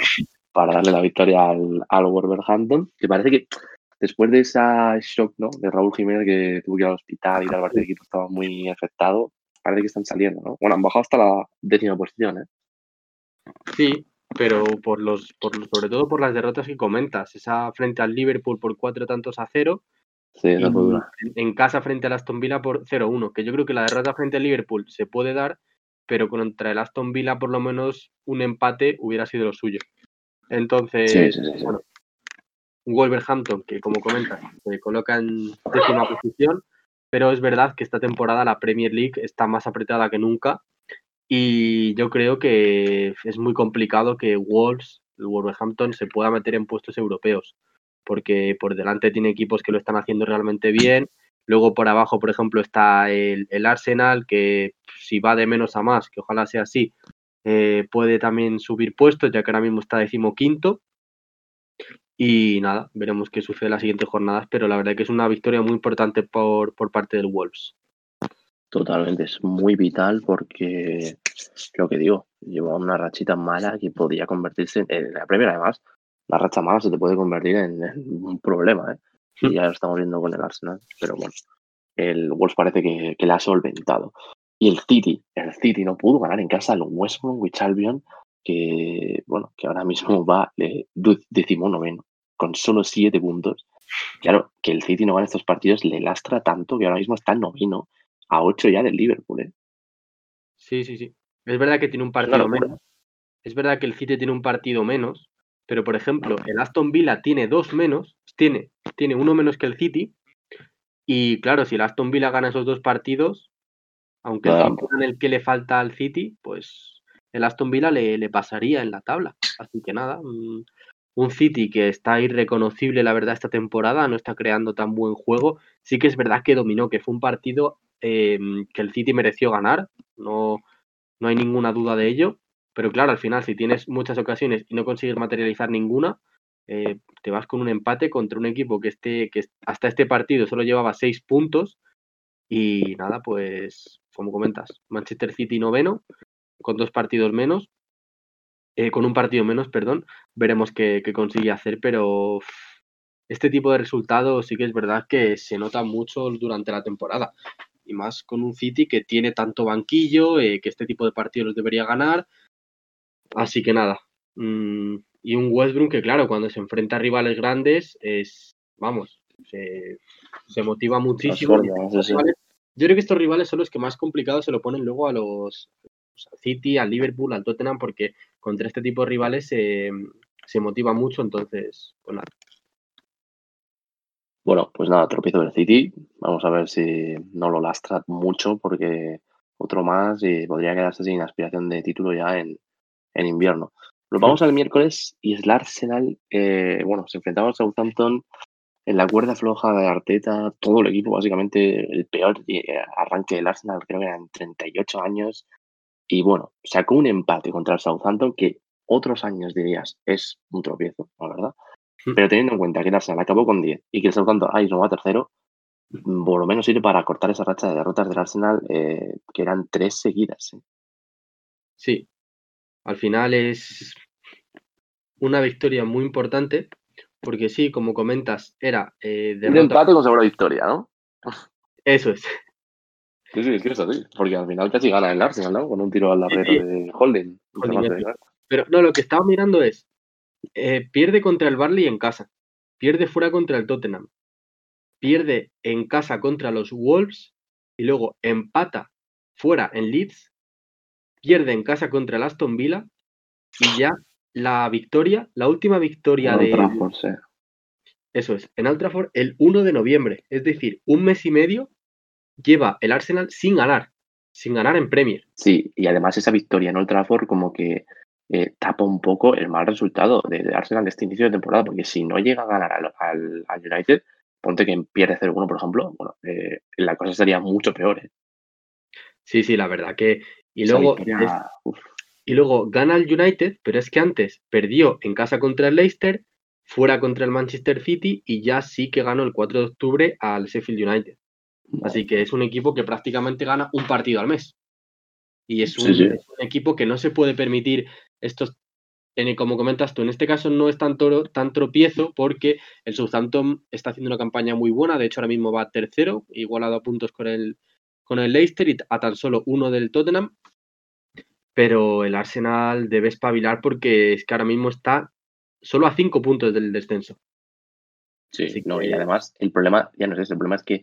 para darle la victoria al, al Wolverhampton, que parece que después de esa shock, ¿no? De Raúl Jiménez que tuvo que ir al hospital y tal, parece que el equipo estaba muy afectado, parece que están saliendo, ¿no? Bueno, han bajado hasta la décima posición, ¿eh? Sí, pero por los, por los- sobre todo por las derrotas que comentas. Esa frente al Liverpool por cuatro tantos a cero Sí, y en- en casa frente al Aston Villa por 0-1, que yo creo que la derrota frente al Liverpool se puede dar, pero contra el Aston Villa por lo menos un empate hubiera sido lo suyo. Entonces, Sí, sí, sí, sí. bueno, Wolverhampton que como comentas se coloca en décima posición, pero es verdad que esta temporada la Premier League está más apretada que nunca y yo creo que es muy complicado que Wolves, el Wolverhampton, se pueda meter en puestos europeos, porque por delante tiene equipos que lo están haciendo realmente bien. Luego por abajo, por ejemplo, está el, el Arsenal, que si va de menos a más, que ojalá sea así, eh, puede también subir puestos, ya que ahora mismo está decimoquinto. Y nada, veremos qué sucede en las siguientes jornadas, pero la verdad que es una victoria muy importante por, por parte del Wolves. Totalmente, es muy vital porque lo que digo, lleva una rachita mala que podría convertirse en, en la primera, además, la racha mala se te puede convertir en, en un problema, ¿eh? Y ya lo estamos viendo con el Arsenal, pero bueno, el Wolves parece que, que le ha solventado. Y el City, el City no pudo ganar en casa al West Bromwich Albion, que bueno, que ahora mismo va eh, decimonoveno, con solo siete puntos. Claro, que el City no gane estos partidos le lastra tanto que ahora mismo está noveno a 8 ya del Liverpool, ¿eh? Sí, sí, sí. Es verdad que tiene un partido menos. Es verdad que el City tiene un partido menos, pero por ejemplo, el Aston Villa tiene dos menos, tiene, tiene uno menos que el City. Y claro, si el Aston Villa gana esos dos partidos, aunque el Claro. en el que le falta al City, pues el Aston Villa le, le pasaría en la tabla. Así que nada, un City que está irreconocible, la verdad, esta temporada, no está creando tan buen juego. Sí que es verdad que dominó, que fue un partido eh, que el City mereció ganar, no, no hay ninguna duda de ello. Pero claro, al final, si tienes muchas ocasiones y no consigues materializar ninguna, eh, te vas con un empate contra un equipo que, este, que hasta este partido solo llevaba seis puntos. Y nada, pues, como comentas, Manchester City noveno, con dos partidos menos, eh, con un partido menos, perdón, veremos qué, consigue hacer, pero este tipo de resultados sí que es verdad que se nota mucho durante la temporada. Y más con un City que tiene tanto banquillo, eh, que este tipo de partidos los debería ganar. Así que nada. mm, y un Westbrook que, claro, cuando se enfrenta a rivales grandes, es, vamos, se, se motiva muchísimo. sí, rivales- yo creo que estos rivales son los que más complicados se lo ponen luego a los City, al Liverpool, al Tottenham, porque contra este tipo de rivales se, se motiva mucho. Entonces, pues nada. Bueno, pues nada, tropiezo del City. Vamos a ver si no lo lastra mucho porque otro más y podría quedarse sin aspiración de título ya en, en invierno. Nos vamos al miércoles y es el Arsenal. eh, bueno, se enfrentaba al Southampton en la cuerda floja de Arteta, todo el equipo, básicamente el peor eh, arranque del Arsenal, creo que eran 38 años. Y bueno, sacó un empate contra el Southampton que otros años dirías es un tropiezo, la verdad. Pero teniendo en cuenta que el Arsenal acabó con 10 y que el Southampton ahí no va tercero, mm, por lo menos sirve para cortar esa racha de derrotas del Arsenal, eh, que eran tres seguidas. ¿eh? Sí, al final es una victoria muy importante, porque sí, como comentas, era eh, Un derrota. empate con segura victoria, ¿no? Eso es. Sí, sí, es que es así. Porque al final casi gana el Arsenal, ¿no? Con un tiro al larguero de Holding. Pero no, lo que estaba mirando es, eh, pierde contra el Barley en casa, pierde fuera contra el Tottenham, pierde en casa contra los Wolves y luego empata fuera en Leeds, pierde en casa contra el Aston Villa y ya la victoria, la última victoria de... Eso es, en Old el 1 de noviembre, es decir, un mes y medio lleva el Arsenal sin ganar, sin ganar en Premier. Sí, y además esa victoria en Old Trafford como que eh, tapa un poco el mal resultado de, Arsenal de este inicio de temporada, porque si no llega a ganar al, United, ponte que pierde 0-1, por ejemplo, bueno, eh, la cosa sería mucho peor. ¿eh? Sí, sí, la verdad que... Y luego, y luego gana el United, pero es que antes perdió en casa contra el Leicester, fuera contra el Manchester City y ya sí que ganó el 4 de octubre al Sheffield United. Así que es un equipo que prácticamente gana un partido al mes. Y es un, equipo que no se puede permitir estos, como comentas tú, en este caso no es tan, tan tropiezo porque el Southampton está haciendo una campaña muy buena, de hecho ahora mismo va tercero, igualado a puntos con el, con el Leicester y a tan solo uno del Tottenham. Pero el Arsenal debe espabilar porque es que ahora mismo está solo a cinco puntos del descenso. Sí, no, y además el problema, ya no es el problema es que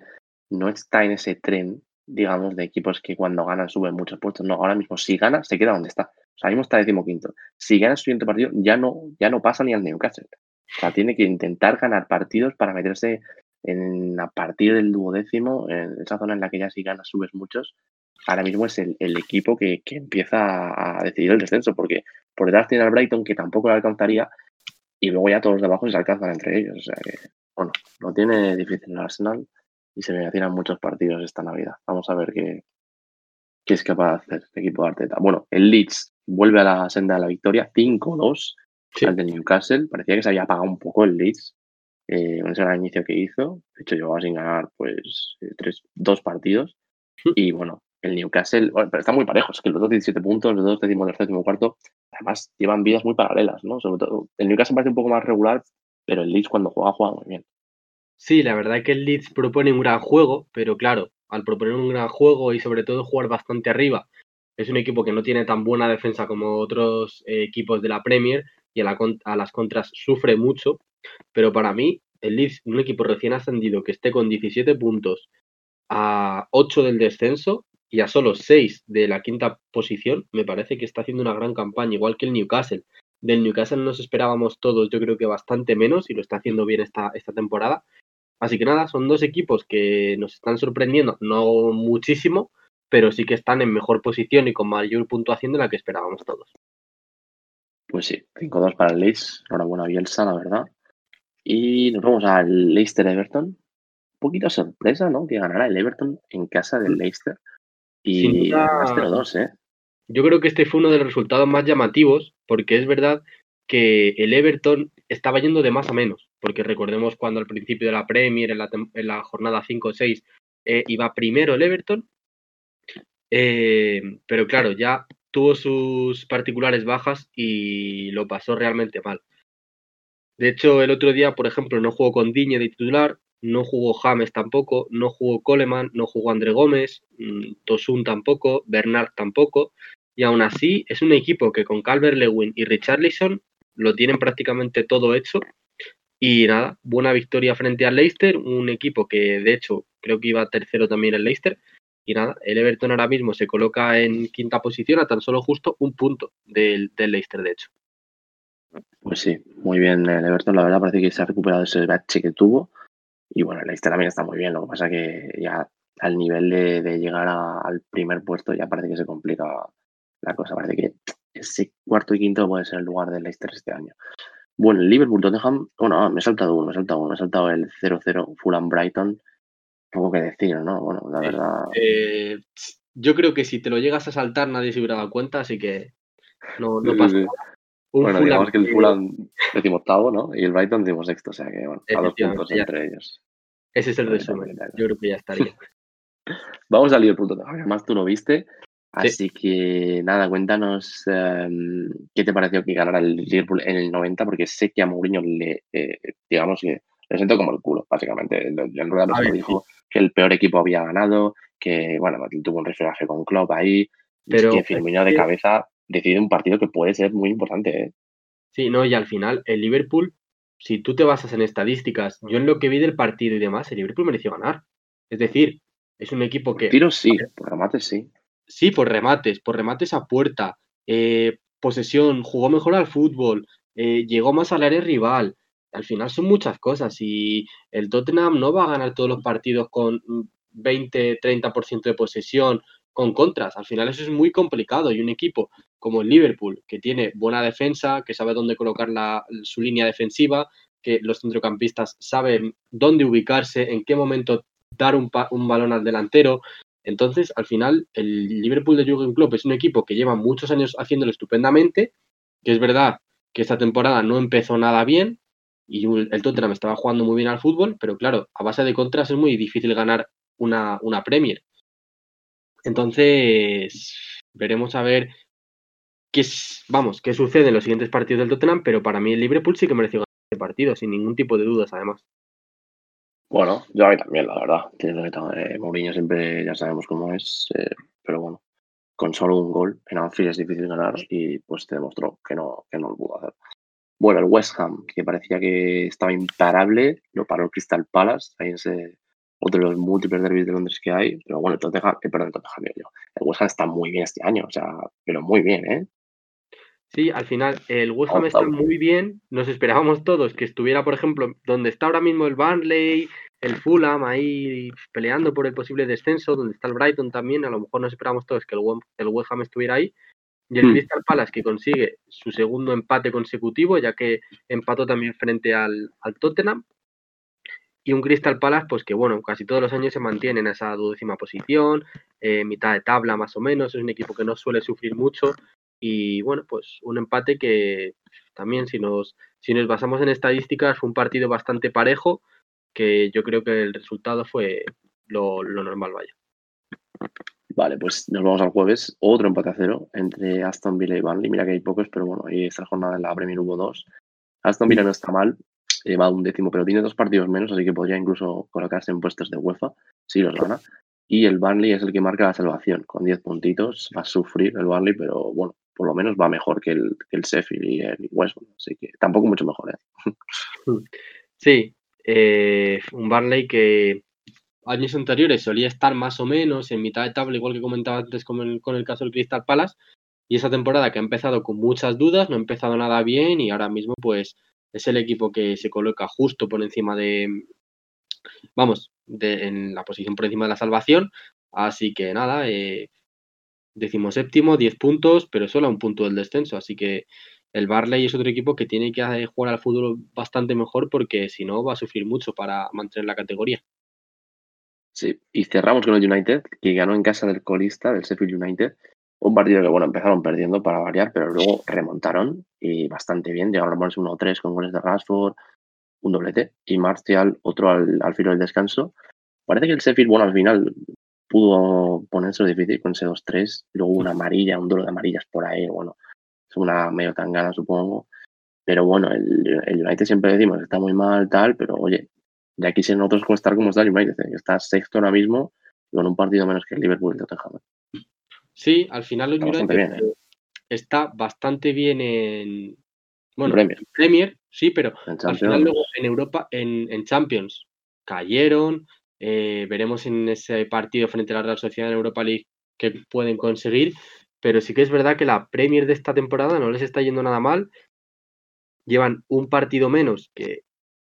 no está en ese tren, digamos, de equipos que cuando ganan suben muchos puestos. No, ahora mismo si gana, se queda donde está. O sea, ahora mismo está decimoquinto. Si gana su siguiente partido, ya no, ya no pasa ni al Newcastle. O sea, tiene que intentar ganar partidos para meterse en, a partir del duodécimo, en esa zona en la que ya si ganas subes muchos. Ahora mismo es el, equipo que, empieza a decidir el descenso, porque por detrás tiene al Brighton, que tampoco lo alcanzaría, y luego ya todos de abajo se alcanzan entre ellos. O sea que, bueno, lo tiene difícil el Arsenal y se me hacían muchos partidos esta Navidad. Vamos a ver qué, qué es capaz de hacer el equipo de Arteta. Bueno, el Leeds vuelve a la senda de la victoria, 5-2 ante Newcastle. Parecía que se había apagado un poco el Leeds eh, con ese gran inicio que hizo. De hecho, llevaba sin ganar pues eh, tres, dos partidos. Y bueno, el Newcastle, bueno, pero están muy parejos, que los dos 17 puntos, los dos décimo tercero, décimo cuarto, además llevan vidas muy paralelas, ¿no? Sobre todo, el Newcastle parece un poco más regular, pero el Leeds cuando juega, juega muy bien. Sí, la verdad es que el Leeds propone un gran juego, pero claro, al proponer un gran juego y sobre todo jugar bastante arriba, es un equipo que no tiene tan buena defensa como otros eh, equipos de la Premier y a, las contras sufre mucho, pero para mí el Leeds, un equipo recién ascendido que esté con 17 puntos a 8 del descenso y a solo 6 de la quinta posición, me parece que está haciendo una gran campaña, igual que el Newcastle. Del Newcastle nos esperábamos todos, yo creo que bastante menos, y lo está haciendo bien esta, esta temporada. Así que nada, son dos equipos que nos están sorprendiendo, no muchísimo, pero sí que están en mejor posición y con mayor puntuación de la que esperábamos todos. Pues sí, 5-2 para el Leeds, enhorabuena Bielsa, la verdad. Y nos vamos al Leicester Everton. Un poquito sorpresa, ¿no? Que ganará el Everton en casa del Leicester. Y más 0-2, ¿eh? Yo creo que este fue uno de los resultados más llamativos, porque es verdad que el Everton estaba yendo de más a menos, porque recordemos cuando al principio de la Premier, en la, jornada 5 o 6, eh, iba primero el Everton, eh, pero claro, ya tuvo sus particulares bajas y lo pasó realmente mal. De hecho, el otro día, por ejemplo, no jugó con Diñe de titular, no jugó James tampoco, no jugó Coleman, no jugó André Gómez, mm, Tosun tampoco, Bernard tampoco, y aún así es un equipo que con Calvert Lewin y Richarlison lo tienen prácticamente todo hecho. Y nada, buena victoria frente al Leicester, un equipo que de hecho creo que iba tercero también el Leicester. Y nada, el Everton ahora mismo se coloca en quinta posición a tan solo justo un punto del, Leicester, de hecho. Pues sí, muy bien el Everton, la verdad parece que se ha recuperado ese bache que tuvo. Y bueno, el Leicester también está muy bien, lo que pasa que ya al nivel de, llegar al primer puesto ya parece que se complica la cosa, parece que ese cuarto y quinto puede ser el lugar del Leicester este año. Bueno, el Liverpool Tottenham, bueno, me he saltado uno, me he saltado uno, me he saltado el 0-0 Fulham Brighton. Poco que decir, ¿no? Bueno, la verdad. Eh, yo creo que si te lo llegas a saltar nadie se hubiera dado cuenta, así que no, no pasa nada. Bueno, digamos que el Fulham octavo, ¿no? Y el Brighton sexto, o sea que bueno, a dos puntos entre ellos. Ese es el resumen. Yo creo que ya estaría. Vamos al Liverpool Tottenham. Además, tú lo viste. Así que nada, cuéntanos em, qué te pareció que ganara el Liverpool en el 90, porque sé que a Mourinho le, eh, digamos que le sentó como el culo, básicamente. En rueda dijo que el peor equipo había ganado, que, bueno, tuvo un referaje con Klopp ahí, Pero que Firmino de cabeza decide un partido que puede ser muy importante, ¿eh? Sí, no, y al final, el Liverpool, si tú te basas en estadísticas, yo en lo que vi del partido y demás, el Liverpool mereció ganar. Es decir, es un equipo que, Tiros sí, por remates sí. sí, por remates, por remates a puerta, eh, posesión, jugó mejor al fútbol, eh, llegó más al área rival. Al final son muchas cosas y el Tottenham no va a ganar todos los partidos con mm, 20, 30% de posesión, con contras. Al final eso es muy complicado y un equipo como el Liverpool, que tiene buena defensa, que sabe dónde colocar la- su línea defensiva, que los centrocampistas saben dónde ubicarse, en qué momento dar un, balón al delantero. Entonces, al final, el Liverpool de Jürgen Klopp es un equipo que lleva muchos años haciéndolo estupendamente, que es verdad que esta temporada no empezó nada bien y el Tottenham estaba jugando muy bien al fútbol, pero claro, a base de contras es muy difícil ganar una, una Premier. Entonces, veremos a ver qué, es- vamos, qué sucede en los siguientes partidos del Tottenham, pero para mí el Liverpool sí que mereció ganar este partido, sin ningún tipo de dudas, además. Bueno, yo a mí también, la verdad. Tiene que eh, Mourinho siempre ya sabemos cómo es, eh, pero bueno, con solo un gol en Anfield es difícil ganar y pues te demostró que no, que no lo pudo hacer. Bueno, el West Ham, que parecía que estaba imparable, lo paró el Crystal Palace, ahí en ese otro de los múltiples derbis de Londres que hay, pero bueno, el Tottenham, eh, perdón, el Tottenham, yo. El West Ham está muy bien este año, o sea, pero muy bien, ¿eh? Sí, al final el West Ham está muy bien. Nos esperábamos todos que estuviera, por ejemplo, donde está ahora mismo el Burnley, el Fulham, ahí peleando por el posible descenso, donde está el Brighton también. A lo mejor nos esperábamos todos que el, West Ham estuviera ahí. Y el Hmm. Crystal Palace que consigue su segundo empate consecutivo, ya que empató también frente al, al Tottenham. Y un Crystal Palace, pues que bueno, casi todos los años se mantiene en esa duodécima posición, eh, mitad de tabla más o menos. Es un equipo que no suele sufrir mucho. Y bueno, pues un empate que también si nos, si nos basamos en estadísticas fue un partido bastante parejo, que yo creo que el resultado fue lo, lo normal, vaya. Vale, pues nos vamos al jueves. Otro empate a cero entre Aston Villa y Burnley. Mira que hay pocos, pero bueno, esta jornada en la Premier hubo dos. Aston Villa no está mal, eh, va a un décimo, pero tiene dos partidos menos, así que podría incluso colocarse en puestos de UEFA si los gana. Y el Burnley es el que marca la salvación, con 10 puntitos. Va a sufrir el Burnley, pero bueno, por lo menos va mejor que el, que el Sheffield y el West así que tampoco mucho mejor. ¿eh? Sí, eh, un Barley que años anteriores solía estar más o menos en mitad de tabla, igual que comentaba antes con el, con el caso del Crystal Palace, y esa temporada que ha empezado con muchas dudas, no ha empezado nada bien y ahora mismo pues es el equipo que se coloca justo por encima de, vamos, de, en la posición por encima de la salvación, así que nada, eh, decimoséptimo, 10 puntos, pero solo a un punto del descenso, así que el Barley es otro equipo que tiene que eh, jugar al fútbol bastante mejor porque si no va a sufrir mucho para mantener la categoría. Sí, y cerramos con el United, que ganó en casa del colista, del Sheffield United. Un partido que, bueno, empezaron perdiendo para variar, pero luego remontaron y bastante bien. Llegaron a ponerse 1-3 con goles de Rashford, un doblete, y Martial otro al, al filo del descanso. Parece que el Sheffield, bueno, al final pudo ponerse difícil con ese 2-3. Luego una amarilla, un duelo de amarillas por ahí, bueno, es una medio tangana, supongo. Pero bueno, el, el United siempre decimos está muy mal, tal, pero oye, ya quisieran otros como estar como está el United, que está sexto ahora mismo con un partido menos que el Liverpool y el Tottenham. Sí, al final el Está United bastante bien, ¿eh? está bastante bien en bueno, Premier. en Premier, sí, pero En al final luego en Europa, en, en Champions, cayeron. eh, veremos en ese partido frente a la Real Sociedad en Europa League qué pueden conseguir. Pero sí que es verdad que la Premier de esta temporada no les está yendo nada mal. Llevan un partido menos que,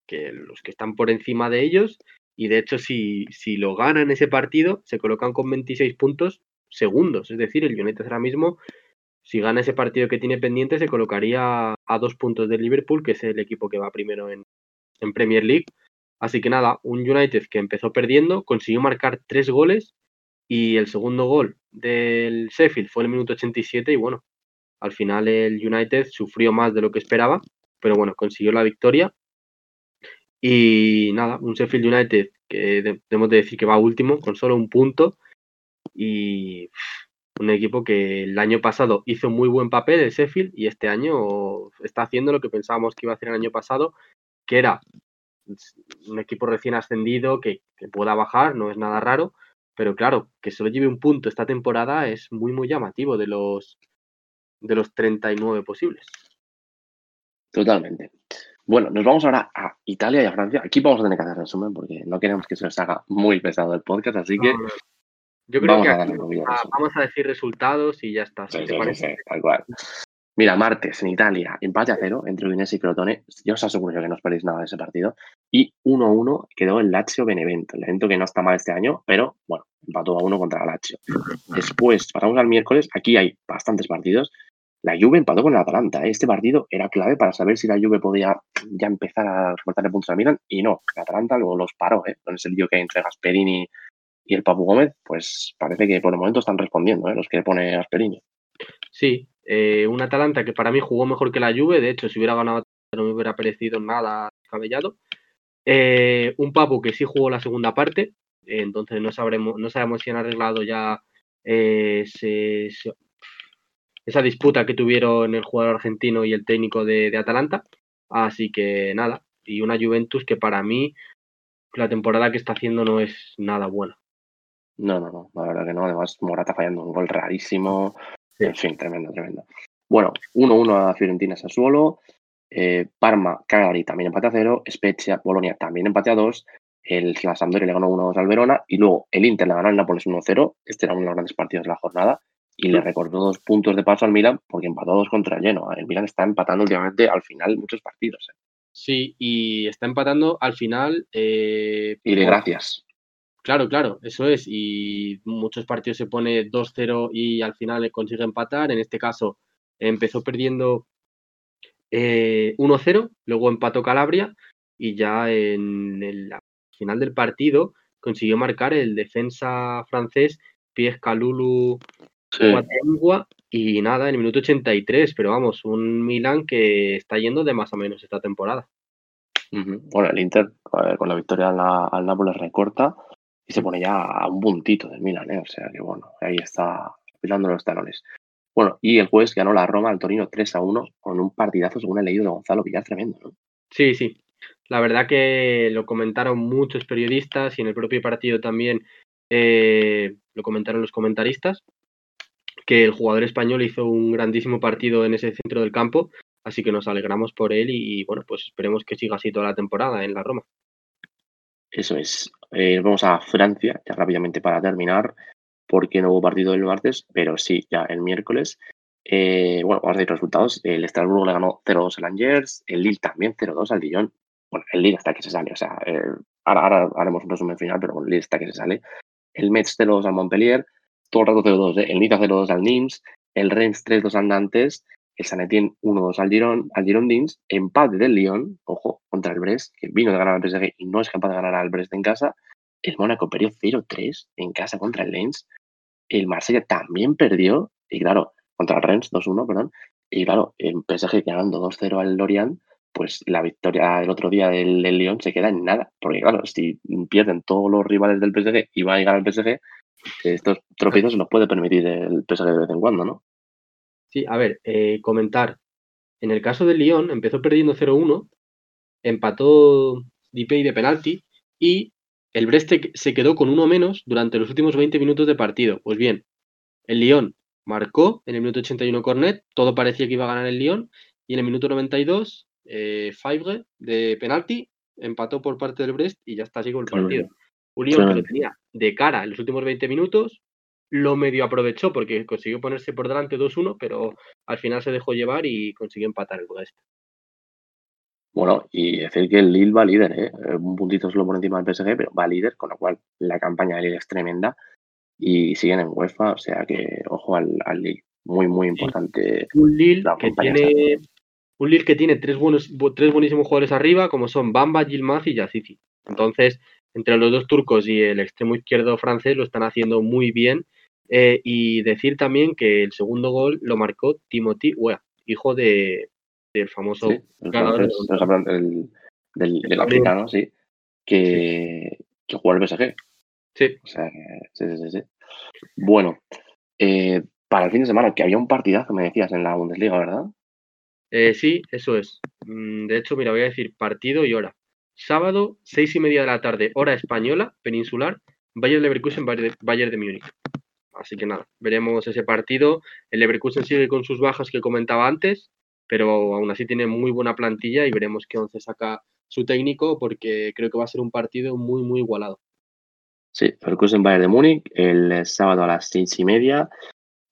que los que están por encima de ellos. Y de hecho, si, si lo ganan ese partido, se colocan con 26 puntos segundos. Es decir, el United ahora mismo, si gana ese partido que tiene pendiente, se colocaría a dos puntos del Liverpool, que es el equipo que va primero en, en Premier League. Así que nada, un United que empezó perdiendo, consiguió marcar tres goles y el segundo gol del Sheffield fue el minuto 87 y bueno, al final el United sufrió más de lo que esperaba, pero bueno, consiguió la victoria. Y nada, un Sheffield United que de- debemos de decir que va último con solo un punto y un equipo que el año pasado hizo muy buen papel el Sheffield y este año está haciendo lo que pensábamos que iba a hacer el año pasado, que era un equipo recién ascendido que, que pueda bajar, no es nada raro, pero claro, que solo lleve un punto esta temporada es muy, muy llamativo de los, de los 39 posibles. Totalmente. Bueno, nos vamos ahora a Italia y a Francia. Aquí vamos a tener que hacer resumen porque no queremos que se nos haga muy pesado el podcast, así que Yo creo vamos que a aquí a vamos a decir resultados y ya está. Sí, sí, sí, tal cual. Mira, martes en Italia, empate a cero entre Udinese y Crotone. Yo os aseguro que no os perdéis nada de ese partido. Y 1-1 quedó el Lazio Benevento. El evento que no está mal este año, pero bueno, empató a uno contra el Lazio. Después, pasamos al miércoles. Aquí hay bastantes partidos. La Juve empató con el Atalanta. ¿eh? Este partido era clave para saber si la Juve podía ya empezar a recortarle puntos al Milan. Y no, el Atalanta luego los paró. ¿eh? Con ese lío que hay entre Gasperini y el Papu Gómez, pues parece que por el momento están respondiendo ¿eh? los que pone Gasperini. Sí, eh, un Atalanta que para mí jugó mejor que la Juve, de hecho, si hubiera ganado no me hubiera parecido nada descabellado. Eh, un Papu que sí jugó la segunda parte, entonces no sabremos, no sabemos si han arreglado ya esa disputa que tuvieron el jugador argentino y el técnico de, de Atalanta. Así que nada, y una Juventus que para mí la temporada que está haciendo no es nada buena. No, no, no, la verdad que no. Además, Morata fallando un gol rarísimo. Sí. En fin, tremendo, tremendo. Bueno, 1-1 a Fiorentina Sassuolo. Eh, Parma, Cagliari también empate a 0. Spezia, Bolonia también empate a 2. El, la Sampdoria le ganó 1-2 al Verona. Y luego el Inter le ganó al Nápoles 1-0. Este era uno de los grandes partidos de la jornada. Y le recordó dos puntos de paso al Milan porque empató a dos contra el Genoa. El Milan está empatando últimamente al final muchos partidos. ¿eh? Sí, y está empatando al final. eh, Y de por- gracias. Claro, claro, eso es. Y muchos partidos se pone 2-0 y al final consigue empatar. En este caso empezó perdiendo eh, 1-0, luego empató Calabria y ya en el final del partido consiguió marcar el defensa francés Pierre Calulu Sí. Y nada, en el minuto 83. Pero vamos, un Milan que está yendo de más o menos esta temporada. Bueno, el Inter con la victoria al, al Nápoles recorta y se pone ya a un puntito del Milan, ¿eh? O sea que bueno, ahí está pilando los talones. Bueno, y el jueves ganó la Roma al Torino 3 a 1 con un partidazo, según he leído de Gonzalo Villar, tremendo, ¿no? Sí, sí. La verdad que lo comentaron muchos periodistas y en el propio partido también eh, lo comentaron los comentaristas, que el jugador español hizo un grandísimo partido en ese centro del campo, así que nos alegramos por él y, bueno, pues esperemos que siga así toda la temporada en la Roma. Eso es. Eh, vamos a Francia, ya rápidamente para terminar, porque no hubo partido el martes, pero sí, ya el miércoles. Eh, bueno, vamos a decir resultados. El Estrasburgo le ganó 0-2 al Angers, el Lille también 0-2 al Dijon. Bueno, el Lille hasta que se sale, o sea, eh, ahora, ahora haremos un resumen final, pero bueno, el Lille hasta que se sale. El Metz 0-2 al Montpellier, todo el rato 0-2, ¿eh? el Niza 0-2 al Nimes, el Reims 3-2 al Nantes, el San Etienne 1-2 al Girondins, empate del Lyon, ojo, contra el Brest, que vino de ganar al PSG y no es capaz de ganar al Brest en casa. El Mónaco perdió 0-3 en casa contra el Lens. El Marsella también perdió, y claro, contra el Rennes 2-1, perdón. Y claro, el PSG ganando 2-0 al Lorient, pues la victoria el otro día del, del Lyon se queda en nada. Porque claro, si pierden todos los rivales del PSG y van a llegar al PSG, estos tropiezos los puede permitir el PSG de vez en cuando, ¿no? Sí, a ver, eh, comentar. En el caso del Lyon empezó perdiendo 0-1, empató Dipey de penalti y el Brest se- quedó con uno menos durante los últimos 20 minutos de partido. Pues bien, el Lyon marcó en el minuto 81 Cornet, todo parecía que iba a ganar el Lyon y en el minuto 92 eh, Favre de penalti empató por parte del Brest y ya está así con el partido. Un Lyon que lo tenía de cara en los últimos 20 minutos, lo medio aprovechó porque consiguió ponerse por delante 2-1, pero al final se dejó llevar y consiguió empatar el Budapest. Bueno, y decir que el Lille va líder, ¿eh? un puntito solo por encima del PSG, pero va líder, con lo cual la campaña del Lille es tremenda y siguen en UEFA, o sea que ojo al, al Lille, muy, muy importante. Un Lille que tiene un Lille que tiene tres buenos bu- tres buenísimos jugadores arriba, como son Bamba, Gilmaz y Yazici. Entonces, entre los dos turcos y el extremo izquierdo francés lo están haciendo muy bien. Eh, y decir también que el segundo gol lo marcó Timothy Weah, hijo de, del famoso Sí, el de el- del, del africano, sí, que, que juega el PSG. Sí, O sea, sí, sí, sí. Bueno, eh, para el fin de semana, que había un partidazo, me decías, en la Bundesliga, ¿verdad? Eh, sí, eso es. Mm, De hecho, mira, voy a decir partido y hora. Sábado, seis y media de la tarde, hora española, peninsular, Bayern Leverkusen, Bayern de Múnich. Así que nada, veremos ese partido. El Leverkusen sigue con sus bajas que comentaba antes, pero aún así tiene muy buena plantilla y veremos qué once saca su técnico porque creo que va a ser un partido muy, muy igualado. Sí, Leverkusen Bayern de Múnich el sábado a las seis y media.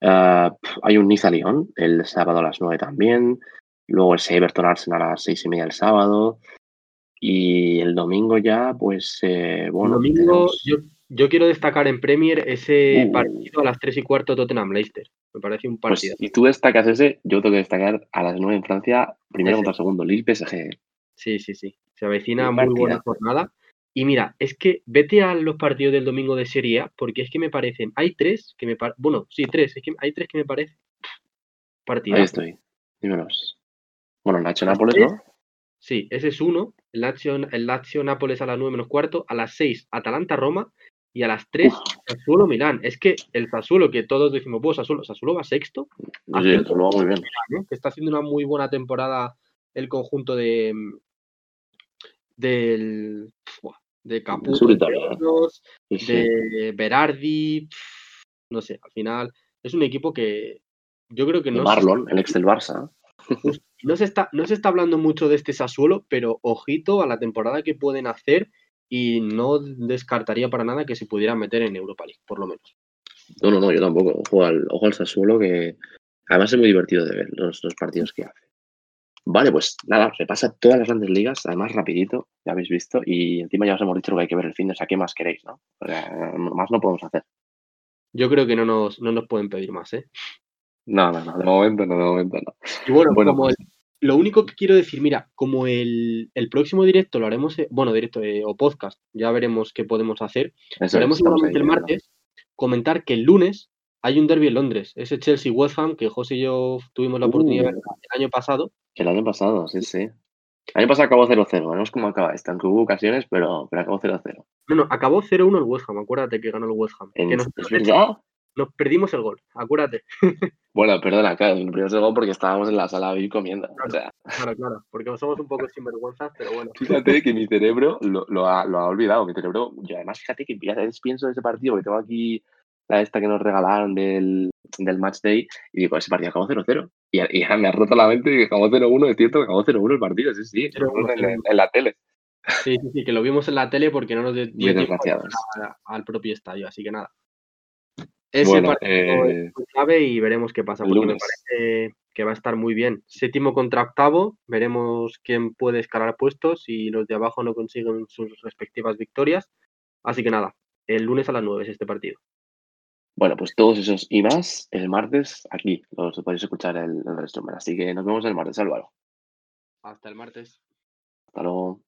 Ah, hay un Niza Lyon el sábado a las nueve también. Luego el Everton Arsenal a las seis y media el sábado. Y el domingo ya, pues, eh, bueno. El domingo, yo, quiero destacar en Premier ese uh. partido a las tres y cuarto Tottenham-Leicester. Me parece un pues, partido. y tú destacas ese, yo tengo que destacar a las nueve en Francia, primero contra segundo, Lille-PSG. Sí, sí, sí. Se avecina muy buena jornada. Y mira, es que vete a los partidos del domingo de Serie A, porque es que me parecen, hay tres que me parecen, bueno, sí, tres, es que hay tres que me parecen partidos. Ahí estoy, dímelos. Bueno, Lazio Nápoles, ¿no? Sí, ese es uno, el Lazio, el Lazio Nápoles a las nueve menos cuarto, a las seis Atalanta Roma y a las tres Sassuolo Milán. Es que el Sassuolo, que todos decimos, pues Sassuolo, Sassuolo va sexto. Sí, va muy bien. Que está haciendo una muy buena temporada el conjunto de del de Caputo, de Berardi, no sé, al final es un equipo que yo creo que no... Marlon, el ex del Barça. No se, está, no se está hablando mucho de este Sassuolo, pero ojito a la temporada que pueden hacer y no descartaría para nada que se pudieran meter en Europa League, por lo menos. No, no, no, yo tampoco. Ojo al, ojo al Sassuolo que además es muy divertido de ver los, los partidos que hace. Vale, pues nada, repasa todas las grandes ligas, además rapidito, ya habéis visto, y encima ya os hemos dicho lo que hay que ver el fin de, o sea, ¿qué más queréis, no? más no podemos hacer. Yo creo que no nos, no nos pueden pedir más, ¿eh? No, no, no, de momento no, de momento no. Y bueno, bueno como pues lo único que quiero decir, mira, como el, próximo directo lo haremos, eh, bueno, directo eh, o podcast, ya veremos qué podemos hacer. lo haremos igualmente el martes, comentar que el lunes hay un derby en Londres, ese Chelsea-West Ham, que José y yo tuvimos la oportunidad de ver uh. el año pasado. El año pasado, sí, sí. El año pasado acabó 0-0, veremos cómo acaba esta, aunque hubo ocasiones, pero, pero acabó 0-0. No, no, acabó 0-1 el West Ham, acuérdate que ganó el West Ham. ¿En, que nos, ¿Es verdad? Nos perdimos el gol, acuérdate. Bueno, perdona, claro, nos perdimos el gol porque estábamos en la sala a comiendo. Claro, claro, claro, porque somos un poco sinvergüenzas, pero bueno. Fíjate que mi cerebro lo, lo, ha, lo ha olvidado, mi cerebro, yo además fíjate que pienso en ese partido, que tengo aquí la esta que nos regalaron del, del match day, y digo, ese partido acabó 0-0. Y, y, me ha roto la mente y acabó 0-1, es cierto que acabó 0-1 el partido, sí, sí, en, la tele. Sí, sí, sí, que lo vimos en la tele porque no nos dio tiempo al propio estadio, así que nada. Ese partido es eh, clave y veremos qué pasa, porque me parece que va a estar muy bien. Séptimo contra octavo, veremos quién puede escalar puestos y los de abajo no consiguen sus respectivas victorias. Así que nada, el lunes a las 9 es este partido. Bueno, pues todos esos y más el martes aquí, los podéis escuchar el, el resto. Así que nos vemos el martes, Álvaro. Hasta el martes. Hasta luego.